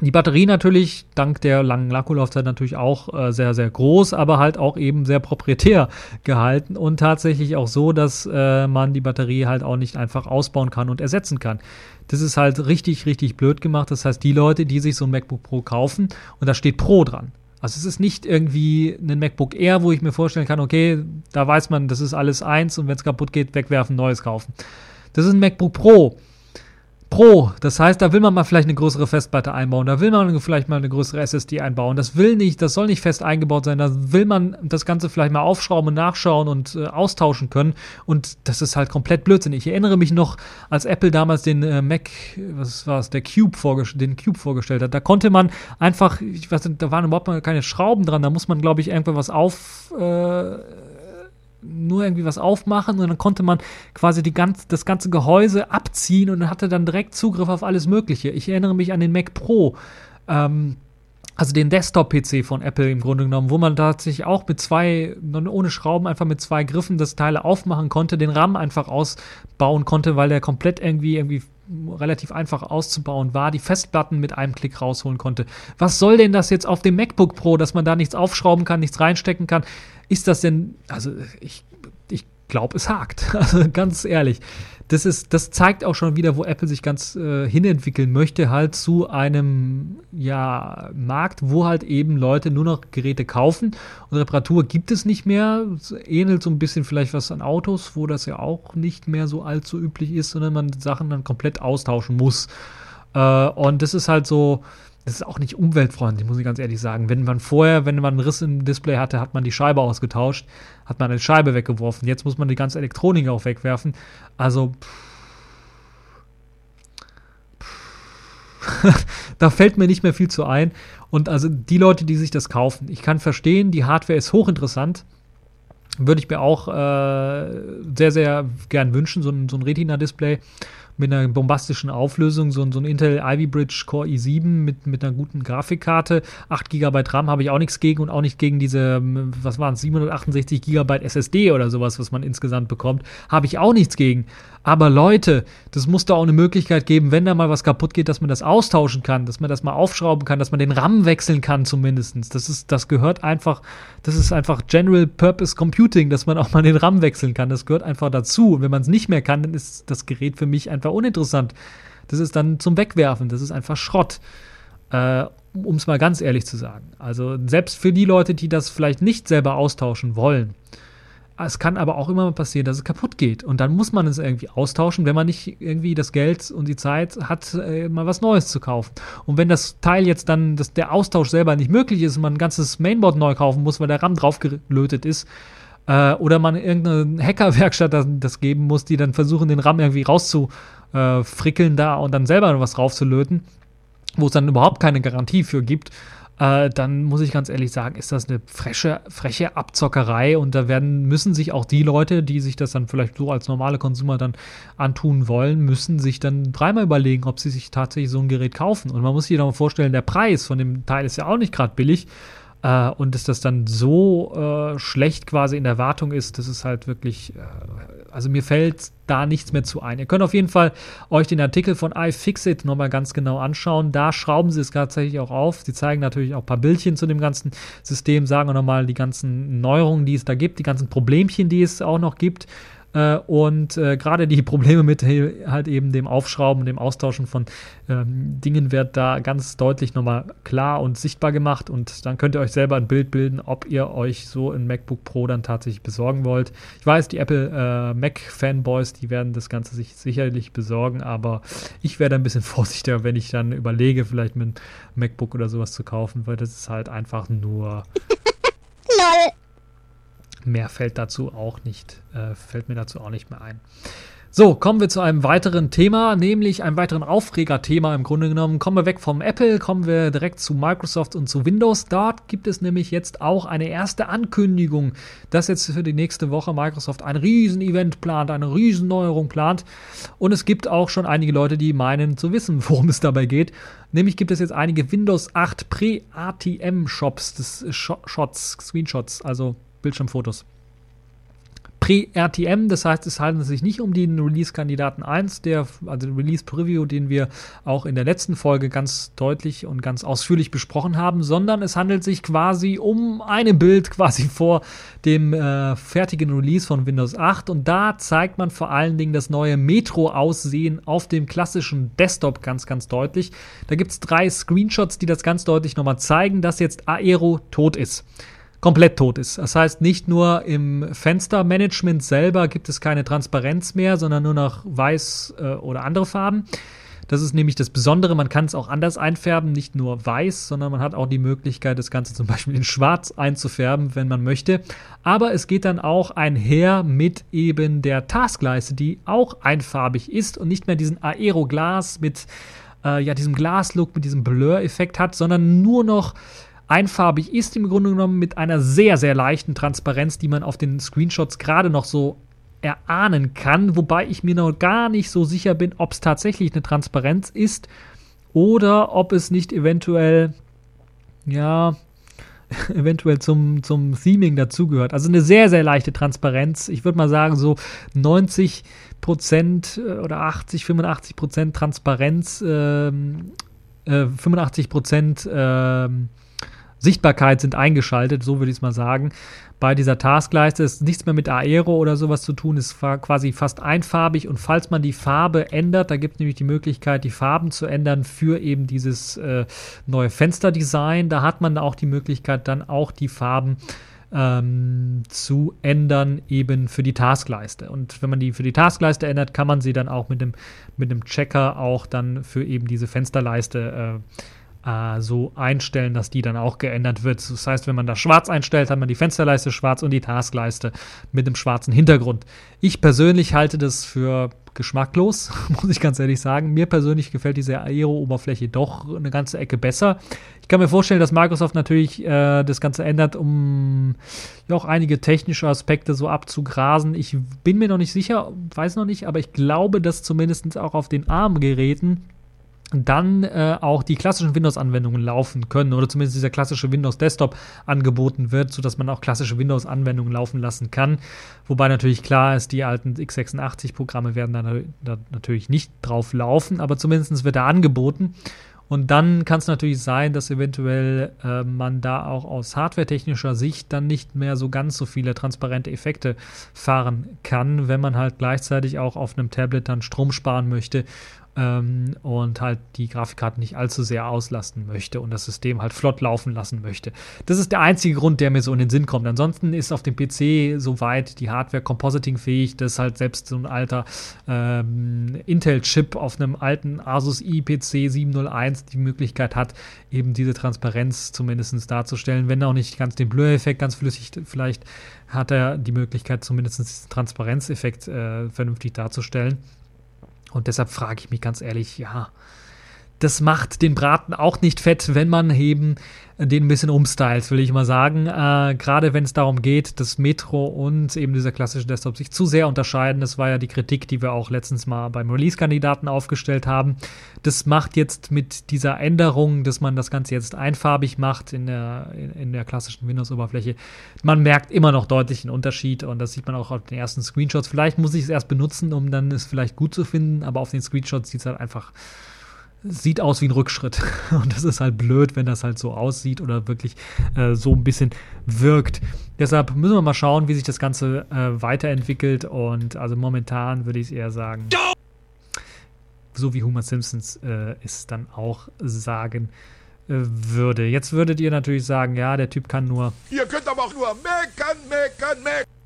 die Batterie natürlich, dank der langen Akkulaufzeit natürlich auch äh, sehr, sehr groß, aber halt auch eben sehr proprietär gehalten und tatsächlich auch so, dass äh, man die Batterie halt auch nicht einfach ausbauen kann und ersetzen kann. Das ist halt richtig, richtig blöd gemacht. Das heißt, die Leute, die sich so ein MacBook Pro kaufen und da steht Pro dran. Also es ist nicht irgendwie ein MacBook Air, wo ich mir vorstellen kann, okay, da weiß man, das ist alles eins und wenn es kaputt geht, wegwerfen, neues kaufen. Das ist ein MacBook Pro Pro. Das heißt, da will man mal vielleicht eine größere Festplatte einbauen, da will man vielleicht mal eine größere SSD einbauen. Das will nicht, das soll nicht fest eingebaut sein. Da will man das Ganze vielleicht mal aufschrauben und nachschauen und äh, austauschen können. Und das ist halt komplett Blödsinn. Ich erinnere mich noch, als Apple damals den äh, Mac, was war es, der Cube den Cube vorgestellt hat. Da konnte man einfach, ich weiß nicht, da waren überhaupt keine Schrauben dran. Da muss man, glaube ich, irgendwas was auf äh, nur irgendwie was aufmachen und dann konnte man quasi die ganz, das ganze Gehäuse abziehen und hatte dann direkt Zugriff auf alles Mögliche. Ich erinnere mich an den Mac Pro, ähm, also den Desktop-PC von Apple im Grunde genommen, wo man tatsächlich auch mit zwei, ohne Schrauben einfach mit zwei Griffen das Teil aufmachen konnte, den RAM einfach ausbauen konnte, weil der komplett irgendwie, irgendwie relativ einfach auszubauen war, die Festplatten mit einem Klick rausholen konnte. Was soll denn das jetzt auf dem MacBook Pro, dass man da nichts aufschrauben kann, nichts reinstecken kann? Ist das denn, also ich, ich glaube, es hakt. Also ganz ehrlich. Das, ist, das zeigt auch schon wieder, wo Apple sich ganz äh, hinentwickeln möchte, halt zu einem ja, Markt, wo halt eben Leute nur noch Geräte kaufen und Reparatur gibt es nicht mehr. Es ähnelt so ein bisschen vielleicht was an Autos, wo das ja auch nicht mehr so allzu üblich ist, sondern man Sachen dann komplett austauschen muss. Äh, und das ist halt so, das ist auch nicht umweltfreundlich, muss ich ganz ehrlich sagen. Wenn man vorher, wenn man einen Riss im Display hatte, hat man die Scheibe ausgetauscht, hat man eine Scheibe weggeworfen. Jetzt muss man die ganze Elektronik auch wegwerfen. Also, da fällt mir nicht mehr viel zu ein. Und also die Leute, die sich das kaufen, ich kann verstehen, die Hardware ist hochinteressant. Würde ich mir auch äh, sehr, sehr gern wünschen, so ein, so ein Retina-Display mit einer bombastischen Auflösung, so, so ein Intel Ivy Bridge Core i7 mit, mit einer guten Grafikkarte. 8 GB RAM habe ich auch nichts gegen und auch nicht gegen diese, was waren es, 768 GB SSD oder sowas, was man insgesamt bekommt. Habe ich auch nichts gegen. Aber Leute, das muss da auch eine Möglichkeit geben, wenn da mal was kaputt geht, dass man das austauschen kann, dass man das mal aufschrauben kann, dass man den RAM wechseln kann zumindest. Das ist, das gehört einfach, das ist einfach General Purpose Computing, dass man auch mal den RAM wechseln kann. Das gehört einfach dazu. Und wenn man es nicht mehr kann, dann ist das Gerät für mich einfach uninteressant. Das ist dann zum Wegwerfen. Das ist einfach Schrott. Äh, um es mal ganz ehrlich zu sagen. Also selbst für die Leute, die das vielleicht nicht selber austauschen wollen, es kann aber auch immer mal passieren, dass es kaputt geht. Und dann muss man es irgendwie austauschen, wenn man nicht irgendwie das Geld und die Zeit hat, äh, mal was Neues zu kaufen. Und wenn das Teil jetzt dann, dass der Austausch selber nicht möglich ist und man ein ganzes Mainboard neu kaufen muss, weil der RAM draufgelötet ist, äh, oder man irgendeine Hackerwerkstatt das, das, geben muss, die dann versuchen, den RAM irgendwie rauszufrickeln da und dann selber was raufzulöten, wo es dann überhaupt keine Garantie für gibt, äh, dann muss ich ganz ehrlich sagen, ist das eine freche, freche Abzockerei und da werden, müssen sich auch die Leute, die sich das dann vielleicht so als normale Konsumer dann antun wollen, müssen sich dann dreimal überlegen, ob sie sich tatsächlich so ein Gerät kaufen. Und man muss sich dann mal vorstellen, der Preis von dem Teil ist ja auch nicht gerade billig. Äh, und dass das dann so äh, schlecht quasi in der Wartung ist, das ist halt wirklich, äh, also mir fällt da nichts mehr zu ein. Ihr könnt auf jeden Fall euch den Artikel von iFixit nochmal ganz genau anschauen. Da schrauben sie es tatsächlich auch auf. Sie zeigen natürlich auch ein paar Bildchen zu dem ganzen System, sagen auch nochmal die ganzen Neuerungen, die es da gibt, die ganzen Problemchen, die es auch noch gibt. Äh, und äh, gerade die Probleme mit halt eben dem Aufschrauben, dem Austauschen von ähm, Dingen wird da ganz deutlich nochmal klar und sichtbar gemacht. Und dann könnt ihr euch selber ein Bild bilden, ob ihr euch so ein MacBook Pro dann tatsächlich besorgen wollt. Ich weiß, die Apple äh, Mac-Fanboys, die werden das Ganze sich sicherlich besorgen, aber ich werde ein bisschen vorsichtiger, wenn ich dann überlege, vielleicht mit einem MacBook oder sowas zu kaufen, weil das ist halt einfach nur. LOL. Mehr fällt dazu auch nicht, äh, fällt mir dazu auch nicht mehr ein. So, kommen wir zu einem weiteren Thema, nämlich einem weiteren Aufregerthema im Grunde genommen. Kommen wir weg vom Apple, kommen wir direkt zu Microsoft und zu Windows. Dort gibt es nämlich jetzt auch eine erste Ankündigung, dass jetzt für die nächste Woche Microsoft ein Riesen-Event plant, eine Riesenneuerung plant. Und es gibt auch schon einige Leute, die meinen zu wissen, worum es dabei geht. Nämlich gibt es jetzt einige Windows 8 Pre-ATM-Shops, Shots, Screenshots, also Bildschirmfotos. Pre-RTM, das heißt, es handelt sich nicht um den Release-Kandidaten 1, der, also Release-Preview, den wir auch in der letzten Folge ganz deutlich und ganz ausführlich besprochen haben, sondern es handelt sich quasi um ein Bild quasi vor dem äh, fertigen Release von Windows 8 und da zeigt man vor allen Dingen das neue Metro-Aussehen auf dem klassischen Desktop ganz, ganz deutlich. Da gibt es drei Screenshots, die das ganz deutlich nochmal zeigen, dass jetzt Aero tot ist komplett tot ist. Das heißt, nicht nur im Fenstermanagement selber gibt es keine Transparenz mehr, sondern nur noch weiß äh, oder andere Farben. Das ist nämlich das Besondere, man kann es auch anders einfärben, nicht nur weiß, sondern man hat auch die Möglichkeit, das Ganze zum Beispiel in schwarz einzufärben, wenn man möchte. Aber es geht dann auch einher mit eben der Taskleiste, die auch einfarbig ist und nicht mehr diesen Aeroglas mit äh, ja, diesem Glaslook, mit diesem Blur-Effekt hat, sondern nur noch einfarbig ist im Grunde genommen mit einer sehr, sehr leichten Transparenz, die man auf den Screenshots gerade noch so erahnen kann, wobei ich mir noch gar nicht so sicher bin, ob es tatsächlich eine Transparenz ist oder ob es nicht eventuell, ja, eventuell zum, zum Theming dazugehört. Also eine sehr, sehr leichte Transparenz. Ich würde mal sagen, so 90 Prozent äh, oder 80, 85 Prozent Transparenz, ähm, äh, 85 Prozent ähm, Sichtbarkeit sind eingeschaltet, so würde ich es mal sagen. Bei dieser Taskleiste ist nichts mehr mit Aero oder sowas zu tun, ist quasi fast einfarbig und falls man die Farbe ändert, da gibt es nämlich die Möglichkeit, die Farben zu ändern für eben dieses äh, neue Fensterdesign. Da hat man auch die Möglichkeit, dann auch die Farben ähm, zu ändern, eben für die Taskleiste. Und wenn man die für die Taskleiste ändert, kann man sie dann auch mit dem, mit dem Checker auch dann für eben diese Fensterleiste äh, äh, so einstellen, dass die dann auch geändert wird. Das heißt, wenn man das schwarz einstellt, hat man die Fensterleiste schwarz und die Taskleiste mit einem schwarzen Hintergrund. Ich persönlich halte das für geschmacklos, muss ich ganz ehrlich sagen. Mir persönlich gefällt diese Aero-Oberfläche doch eine ganze Ecke besser. Ich kann mir vorstellen, dass Microsoft natürlich äh, das Ganze ändert, um ja auch einige technische Aspekte so abzugrasen. Ich bin mir noch nicht sicher, weiß noch nicht, aber ich glaube, dass zumindest auch auf den ARM-Geräten dann äh, auch die klassischen Windows-Anwendungen laufen können oder zumindest dieser klassische Windows-Desktop angeboten wird, sodass man auch klassische Windows-Anwendungen laufen lassen kann. Wobei natürlich klar ist, die alten x86-Programme werden da, da, natürlich nicht drauf laufen, aber zumindest wird er angeboten. Und dann kann es natürlich sein, dass eventuell äh, man da auch aus hardwaretechnischer Sicht dann nicht mehr so ganz so viele transparente Effekte fahren kann, wenn man halt gleichzeitig auch auf einem Tablet dann Strom sparen möchte ähm, und halt die Grafikkarte nicht allzu sehr auslasten möchte und das System halt flott laufen lassen möchte. Das ist der einzige Grund, der mir so in den Sinn kommt. Ansonsten ist auf dem PC soweit die Hardware compositing-fähig, dass halt selbst so ein alter ähm, Intel-Chip auf einem alten Asus IPC 701 die Möglichkeit hat, eben diese Transparenz zumindest darzustellen, wenn auch nicht ganz den Blur-Effekt ganz flüssig vielleicht hat er die Möglichkeit, zumindest diesen Transparenzeffekt äh, vernünftig darzustellen. Und deshalb frage ich mich ganz ehrlich, ja, das macht den Braten auch nicht fett, wenn man eben den ein bisschen umstylt, will ich mal sagen. Äh, Gerade wenn es darum geht, dass Metro und eben dieser klassische Desktop sich zu sehr unterscheiden. Das war ja die Kritik, die wir auch letztens mal beim Release-Kandidaten aufgestellt haben. Das macht jetzt mit dieser Änderung, dass man das Ganze jetzt einfarbig macht in der, in, in der klassischen Windows-Oberfläche. Man merkt immer noch deutlich einen Unterschied und das sieht man auch auf den ersten Screenshots. Vielleicht muss ich es erst benutzen, um dann es vielleicht gut zu finden, aber auf den Screenshots sieht es halt einfach sieht aus wie ein Rückschritt. Und das ist halt blöd, wenn das halt so aussieht oder wirklich äh, so ein bisschen wirkt. Deshalb müssen wir mal schauen, wie sich das Ganze äh, weiterentwickelt. Und also momentan würde ich es eher sagen, so wie Homer Simpsons äh, es dann auch sagen äh, würde. Jetzt würdet ihr natürlich sagen, ja, der Typ kann nur. Ihr könnt aber auch nur meckern, meckern, meckern.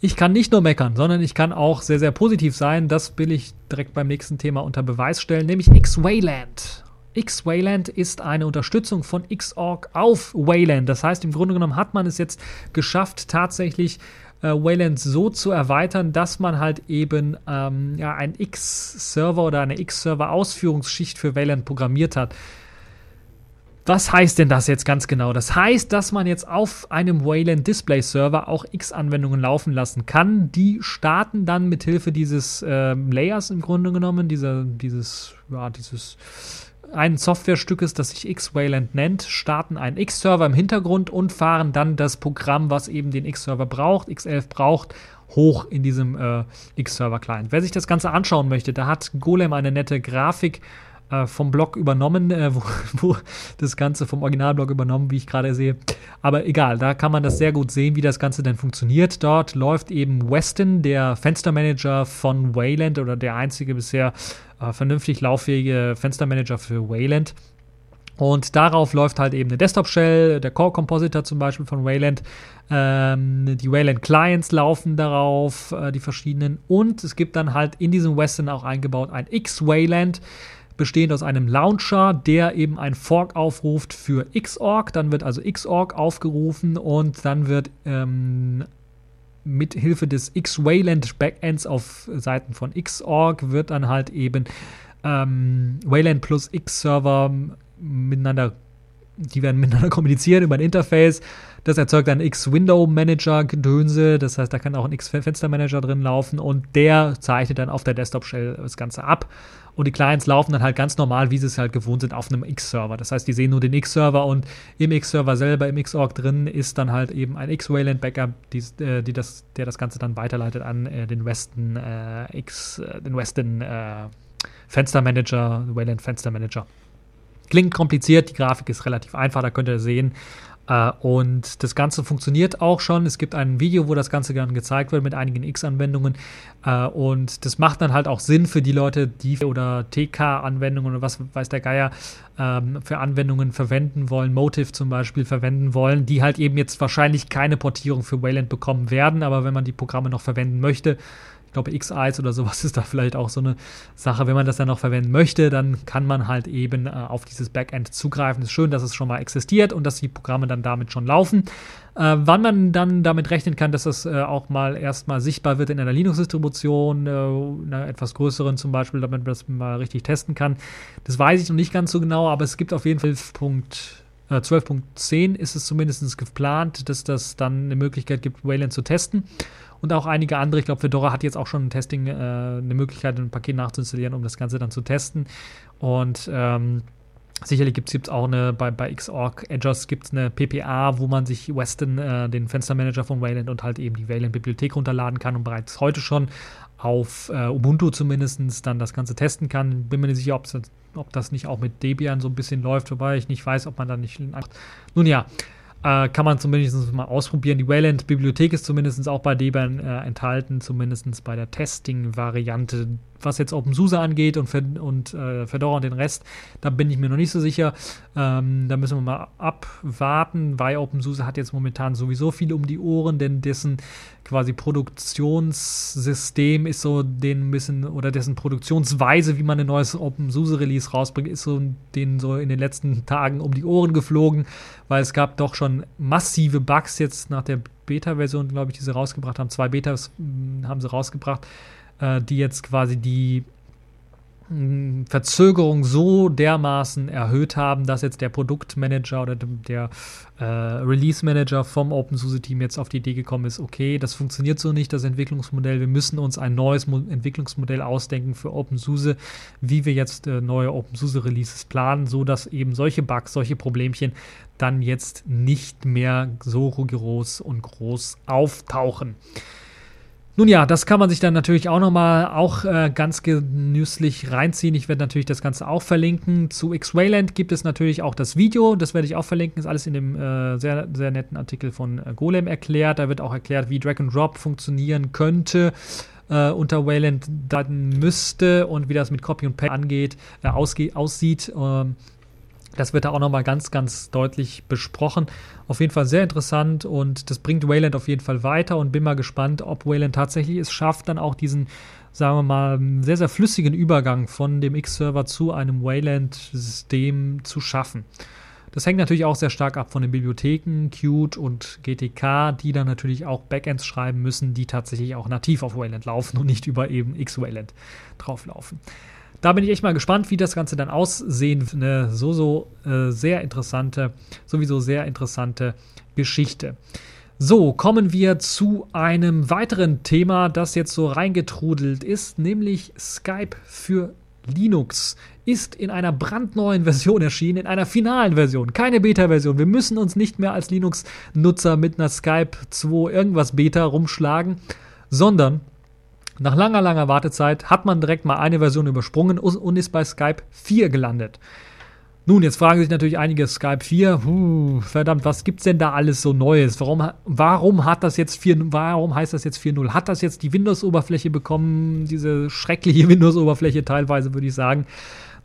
Ich kann nicht nur meckern, sondern ich kann auch sehr, sehr positiv sein. Das will ich direkt beim nächsten Thema unter Beweis stellen, nämlich X-Wayland. X-Wayland ist eine Unterstützung von Xorg auf Wayland. Das heißt, im Grunde genommen hat man es jetzt geschafft, tatsächlich äh, Wayland so zu erweitern, dass man halt eben ähm, ja, ein X-Server oder eine X-Server-Ausführungsschicht für Wayland programmiert hat. Was heißt denn das jetzt ganz genau? Das heißt, dass man jetzt auf einem Wayland Display Server auch X-Anwendungen laufen lassen kann. Die starten dann mit Hilfe dieses äh, Layers im Grunde genommen, dieser, dieses, ja, dieses einen Softwarestückes, das sich X-Wayland nennt, starten einen X-Server im Hintergrund und fahren dann das Programm, was eben den X-Server braucht, X11 braucht, hoch in diesem äh, X-Server-Client. Wer sich das Ganze anschauen möchte, da hat Golem eine nette Grafik äh, vom Blog übernommen, äh, wo, wo, das Ganze vom Originalblog übernommen, wie ich gerade sehe. Aber egal, da kann man das sehr gut sehen, wie das Ganze denn funktioniert. Dort läuft eben Weston, der Fenstermanager von Wayland oder der einzige bisher äh, vernünftig lauffähige Fenstermanager für Wayland. Und darauf läuft halt eben eine Desktop-Shell, der Core Compositor zum Beispiel von Wayland. Ähm, die Wayland Clients laufen darauf, äh, die verschiedenen. Und es gibt dann halt in diesem Weston auch eingebaut ein X-Wayland bestehend aus einem Launcher, der eben ein Fork aufruft für Xorg. Dann wird also Xorg aufgerufen und dann wird ähm, mit Hilfe des X-Wayland Backends auf Seiten von Xorg wird dann halt eben ähm, Wayland plus X-Server miteinander, die werden miteinander kommunizieren über ein Interface. Das erzeugt einen X-Window-Manager-Gedönse, das heißt, da kann auch ein X-Fenster-Manager drin laufen und der zeichnet dann auf der Desktop-Shell das Ganze ab und die Clients laufen dann halt ganz normal, wie sie es halt gewohnt sind, auf einem X-Server. Das heißt, die sehen nur den X-Server und im X-Server selber, im Xorg drin, ist dann halt eben ein X-Wayland-Backup, äh, das, der das Ganze dann weiterleitet an äh, den Weston äh, X, äh, den Weston äh, Fenstermanager, Wayland Fenstermanager. Klingt kompliziert, die Grafik ist relativ einfach, da könnt ihr sehen, Uh, und das Ganze funktioniert auch schon. Es gibt ein Video, wo das Ganze dann gezeigt wird mit einigen X-Anwendungen. Uh, und das macht dann halt auch Sinn für die Leute, die oder TK-Anwendungen oder was weiß der Geier ähm, für Anwendungen verwenden wollen, Motive zum Beispiel verwenden wollen, die halt eben jetzt wahrscheinlich keine Portierung für Wayland bekommen werden. Aber wenn man die Programme noch verwenden möchte, glaube, X-Eyes oder sowas ist da vielleicht auch so eine Sache. Wenn man das dann noch verwenden möchte, dann kann man halt eben äh, auf dieses Backend zugreifen. Es ist schön, dass es schon mal existiert und dass die Programme dann damit schon laufen. Äh, wann man dann damit rechnen kann, dass das äh, auch mal erstmal sichtbar wird in einer Linux-Distribution, äh, einer etwas größeren zum Beispiel, damit man das mal richtig testen kann, das weiß ich noch nicht ganz so genau, aber es gibt auf jeden Fall 12.10 äh, ist es zumindest geplant, dass das dann eine Möglichkeit gibt, Wayland zu testen. Und auch einige andere, ich glaube, Fedora hat jetzt auch schon ein Testing, äh, eine Möglichkeit, ein Paket nachzuinstallieren, um das Ganze dann zu testen. Und ähm, Sicherlich gibt es auch eine, bei, bei Xorg Edgers gibt es eine PPA, wo man sich Weston, äh, den Fenstermanager von Wayland und halt eben die Wayland-Bibliothek runterladen kann und bereits heute schon auf äh, Ubuntu zumindest dann das Ganze testen kann. Bin mir nicht sicher, das, ob das nicht auch mit Debian so ein bisschen läuft, wobei ich nicht weiß, ob man da nicht. Nun ja, äh, kann man zumindest mal ausprobieren. Die Wayland-Bibliothek ist zumindest auch bei Debian äh, enthalten, zumindest bei der Testing-Variante. Was jetzt OpenSUSE angeht und, und äh, Fedora und den Rest, da bin ich mir noch nicht so sicher. Ähm, da müssen wir mal abwarten, weil OpenSUSE hat jetzt momentan sowieso viel um die Ohren, denn dessen quasi Produktionssystem ist so den ein bisschen, oder dessen Produktionsweise, wie man ein neues OpenSUSE-Release rausbringt, ist so den so in den letzten Tagen um die Ohren geflogen, weil es gab doch schon massive Bugs jetzt nach der Beta-Version, glaube ich, die sie rausgebracht haben. Zwei Betas hm, haben sie rausgebracht, äh, die jetzt quasi die Verzögerung so dermaßen erhöht haben, dass jetzt der Produktmanager oder der äh, Release-Manager vom OpenSUSE-Team jetzt auf die Idee gekommen ist, okay, das funktioniert so nicht, das Entwicklungsmodell, wir müssen uns ein neues Mo Entwicklungsmodell ausdenken für OpenSUSE, wie wir jetzt äh, neue OpenSUSE-Releases planen, so dass eben solche Bugs, solche Problemchen dann jetzt nicht mehr so rigoros und groß auftauchen. Nun ja, das kann man sich dann natürlich auch nochmal auch äh, ganz genüsslich reinziehen. Ich werde natürlich das Ganze auch verlinken. Zu X-Wayland gibt es natürlich auch das Video, das werde ich auch verlinken. Ist alles in dem äh, sehr, sehr netten Artikel von äh, Golem erklärt. Da wird auch erklärt, wie Drag and Drop funktionieren könnte. Äh, unter Wayland dann müsste und wie das mit Copy und Paste angeht, äh, aussieht. Ähm, das wird da auch nochmal ganz, ganz deutlich besprochen. Auf jeden Fall sehr interessant und das bringt Wayland auf jeden Fall weiter und bin mal gespannt, ob Wayland tatsächlich es schafft, dann auch diesen, sagen wir mal, sehr, sehr flüssigen Übergang von dem X-Server zu einem Wayland-System zu schaffen. Das hängt natürlich auch sehr stark ab von den Bibliotheken, Qt und GTK, die dann natürlich auch Backends schreiben müssen, die tatsächlich auch nativ auf Wayland laufen und nicht über eben X-Wayland drauflaufen. Da bin ich echt mal gespannt, wie das Ganze dann aussehen. Eine so, so äh, sehr interessante, sowieso sehr interessante Geschichte. So, kommen wir zu einem weiteren Thema, das jetzt so reingetrudelt ist, nämlich Skype für Linux ist in einer brandneuen Version erschienen, in einer finalen Version, keine Beta-Version. Wir müssen uns nicht mehr als Linux-Nutzer mit einer Skype 2 irgendwas Beta rumschlagen, sondern nach langer, langer Wartezeit hat man direkt mal eine Version übersprungen und ist bei Skype 4 gelandet. Nun, jetzt fragen sich natürlich einige Skype 4, huh, verdammt, was gibt's denn da alles so Neues? Warum, warum hat das jetzt 4, warum heißt das jetzt 4.0? Hat das jetzt die Windows-Oberfläche bekommen, diese schreckliche Windows-Oberfläche teilweise, würde ich sagen?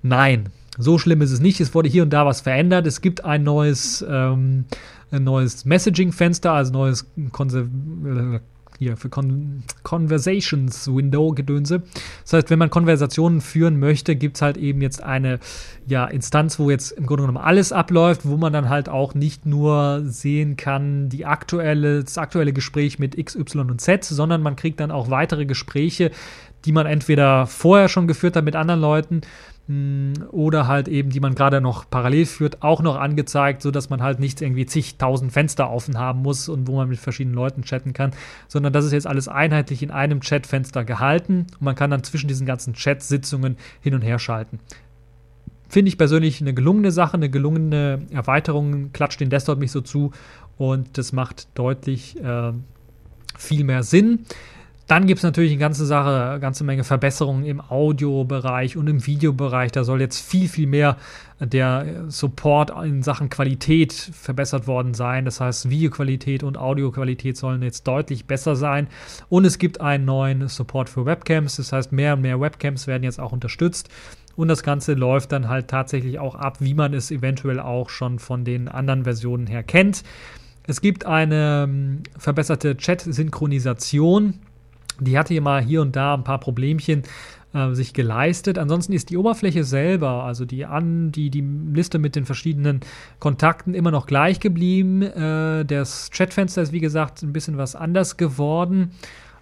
Nein, so schlimm ist es nicht. Es wurde hier und da was verändert. Es gibt ein neues, ähm, neues Messaging-Fenster, also neues Konse hier für Con Conversations Window Gedönse. Das heißt, wenn man Konversationen führen möchte, gibt es halt eben jetzt eine ja, Instanz, wo jetzt im Grunde genommen alles abläuft, wo man dann halt auch nicht nur sehen kann, die aktuelle, das aktuelle Gespräch mit X, Y und Z, sondern man kriegt dann auch weitere Gespräche, die man entweder vorher schon geführt hat mit anderen Leuten oder halt eben, die man gerade noch parallel führt, auch noch angezeigt, sodass man halt nicht irgendwie zigtausend Fenster offen haben muss und wo man mit verschiedenen Leuten chatten kann, sondern das ist jetzt alles einheitlich in einem Chatfenster gehalten und man kann dann zwischen diesen ganzen Chat-Sitzungen hin und her schalten. Finde ich persönlich eine gelungene Sache, eine gelungene Erweiterung, klatscht den Desktop nicht so zu und das macht deutlich äh, viel mehr Sinn. Dann gibt es natürlich eine ganze Sache, eine ganze Menge Verbesserungen im Audiobereich und im Videobereich. Da soll jetzt viel, viel mehr der Support in Sachen Qualität verbessert worden sein. Das heißt, Videoqualität und Audioqualität sollen jetzt deutlich besser sein. Und es gibt einen neuen Support für Webcams. Das heißt, mehr und mehr Webcams werden jetzt auch unterstützt. Und das Ganze läuft dann halt tatsächlich auch ab, wie man es eventuell auch schon von den anderen Versionen her kennt. Es gibt eine ähm, verbesserte Chat-Synchronisation Die hatte hier mal hier und da ein paar Problemchen äh, sich geleistet. Ansonsten ist die Oberfläche selber, also die an die die Liste mit den verschiedenen Kontakten immer noch gleich geblieben. Äh, das Chatfenster ist wie gesagt ein bisschen was anders geworden.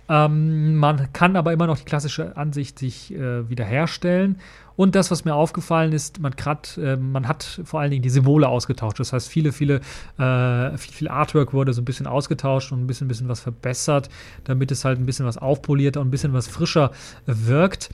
Ähm, man kann aber immer noch die klassische Ansicht sich äh, wiederherstellen. Und das, was mir aufgefallen ist, man, grad, äh, man hat vor allen Dingen die Symbole ausgetauscht. Das heißt, viele, viele, äh, viel, viel Artwork wurde so ein bisschen ausgetauscht und ein bisschen, bisschen was verbessert, damit es halt ein bisschen was aufpolierter und ein bisschen was frischer wirkt.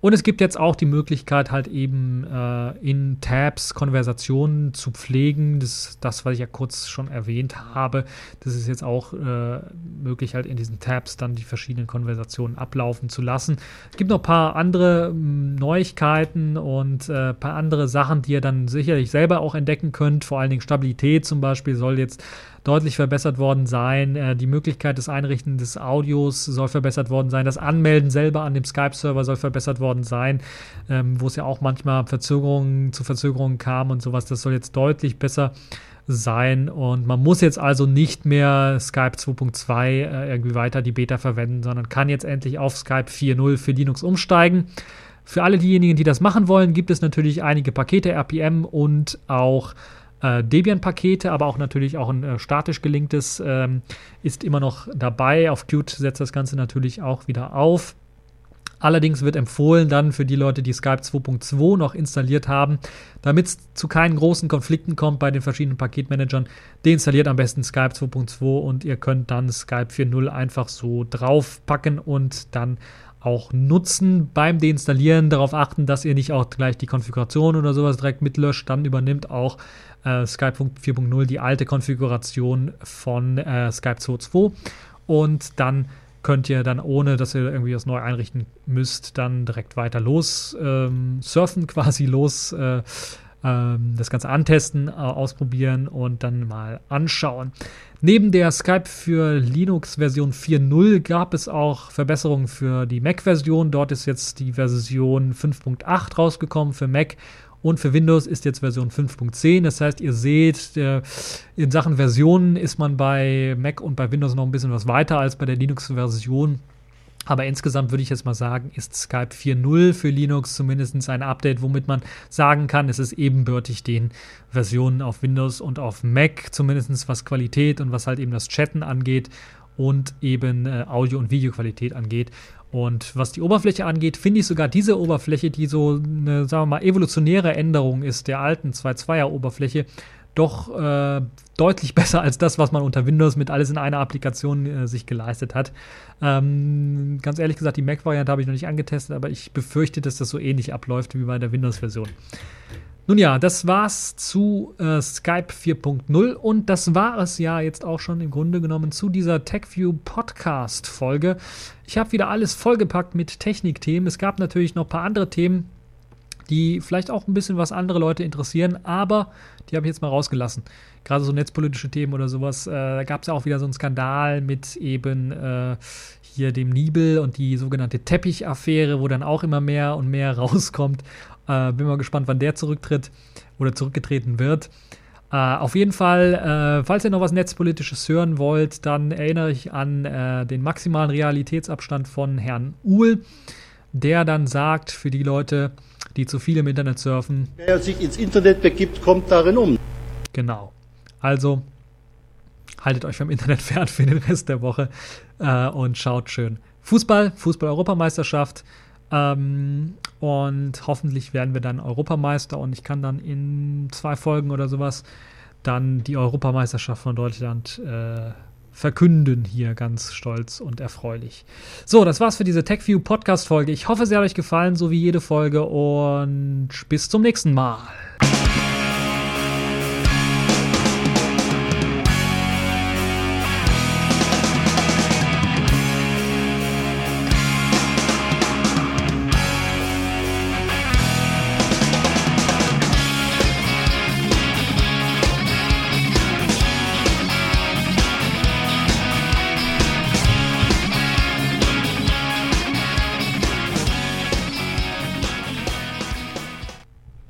Und es gibt jetzt auch die Möglichkeit, halt eben äh, in Tabs Konversationen zu pflegen. Das das, was ich ja kurz schon erwähnt habe. Das ist jetzt auch äh, möglich, halt in diesen Tabs dann die verschiedenen Konversationen ablaufen zu lassen. Es gibt noch ein paar andere hm, Neuigkeiten und äh, paar andere Sachen, die ihr dann sicherlich selber auch entdecken könnt. Vor allen Dingen Stabilität zum Beispiel soll jetzt deutlich verbessert worden sein. Äh, die Möglichkeit des Einrichten des Audios soll verbessert worden sein. Das Anmelden selber an dem Skype-Server soll verbessert worden sein, ähm, wo es ja auch manchmal Verzögerungen zu Verzögerungen kam und sowas. Das soll jetzt deutlich besser sein und man muss jetzt also nicht mehr Skype 2.2 äh, irgendwie weiter die Beta verwenden, sondern kann jetzt endlich auf Skype 4.0 für Linux umsteigen. Für alle diejenigen, die das machen wollen, gibt es natürlich einige Pakete RPM und auch äh, Debian-Pakete, aber auch natürlich auch ein äh, statisch gelinktes ähm, ist immer noch dabei. Auf Qt setzt das Ganze natürlich auch wieder auf. Allerdings wird empfohlen dann für die Leute, die Skype 2.2 noch installiert haben, damit es zu keinen großen Konflikten kommt bei den verschiedenen Paketmanagern, deinstalliert am besten Skype 2.2 und ihr könnt dann Skype 4.0 einfach so draufpacken und dann auch nutzen beim Deinstallieren. Darauf achten, dass ihr nicht auch gleich die Konfiguration oder sowas direkt mitlöscht. Dann übernimmt auch äh, Skype 4.0 die alte Konfiguration von äh, Skype 2.2 und dann könnt ihr dann, ohne dass ihr irgendwie was neu einrichten müsst, dann direkt weiter los ähm, surfen, quasi los äh, ähm, das Ganze antesten, äh, ausprobieren und dann mal anschauen. Neben der Skype für Linux Version 4.0 gab es auch Verbesserungen für die Mac-Version. Dort ist jetzt die Version 5.8 rausgekommen für Mac und für Windows ist jetzt Version 5.10. Das heißt, ihr seht, der, in Sachen Versionen ist man bei Mac und bei Windows noch ein bisschen was weiter als bei der Linux-Version. Aber insgesamt würde ich jetzt mal sagen, ist Skype 4.0 für Linux zumindest ein Update, womit man sagen kann, es ist ebenbürtig den Versionen auf Windows und auf Mac, zumindest was Qualität und was halt eben das Chatten angeht und eben äh, Audio- und Videoqualität angeht. Und was die Oberfläche angeht, finde ich sogar diese Oberfläche, die so eine, sagen wir mal, evolutionäre Änderung ist der alten 2.2er Oberfläche, doch äh, deutlich besser als das, was man unter Windows mit alles in einer Applikation äh, sich geleistet hat. Ähm, ganz ehrlich gesagt, die Mac-Variante habe ich noch nicht angetestet, aber ich befürchte, dass das so ähnlich abläuft wie bei der Windows-Version. Nun ja, das war's zu äh, Skype 4.0 und das war es ja jetzt auch schon im Grunde genommen zu dieser TechView Podcast Folge. Ich habe wieder alles vollgepackt mit Technikthemen. Es gab natürlich noch ein paar andere Themen, die vielleicht auch ein bisschen was andere Leute interessieren, aber die habe ich jetzt mal rausgelassen. Gerade so netzpolitische Themen oder sowas. Äh, da gab es ja auch wieder so einen Skandal mit eben äh, hier dem Nibel und die sogenannte Teppichaffäre, wo dann auch immer mehr und mehr rauskommt. Äh, bin mal gespannt, wann der zurücktritt oder zurückgetreten wird. Uh, auf jeden Fall, uh, falls ihr noch was Netzpolitisches hören wollt, dann erinnere ich an uh, den maximalen Realitätsabstand von Herrn Uhl, der dann sagt, für die Leute, die zu viel im Internet surfen. Wer sich ins Internet begibt, kommt darin um. Genau. Also, haltet euch vom Internet fern für den Rest der Woche und schaut schön. Fußball, Fußball-Europameisterschaft. Ähm, und hoffentlich werden wir dann Europameister und ich kann dann in zwei Folgen oder sowas dann die Europameisterschaft von Deutschland äh, verkünden hier ganz stolz und erfreulich. So, das war's für diese TechView Podcast Folge. Ich hoffe, sie hat euch gefallen, so wie jede Folge und bis zum nächsten Mal.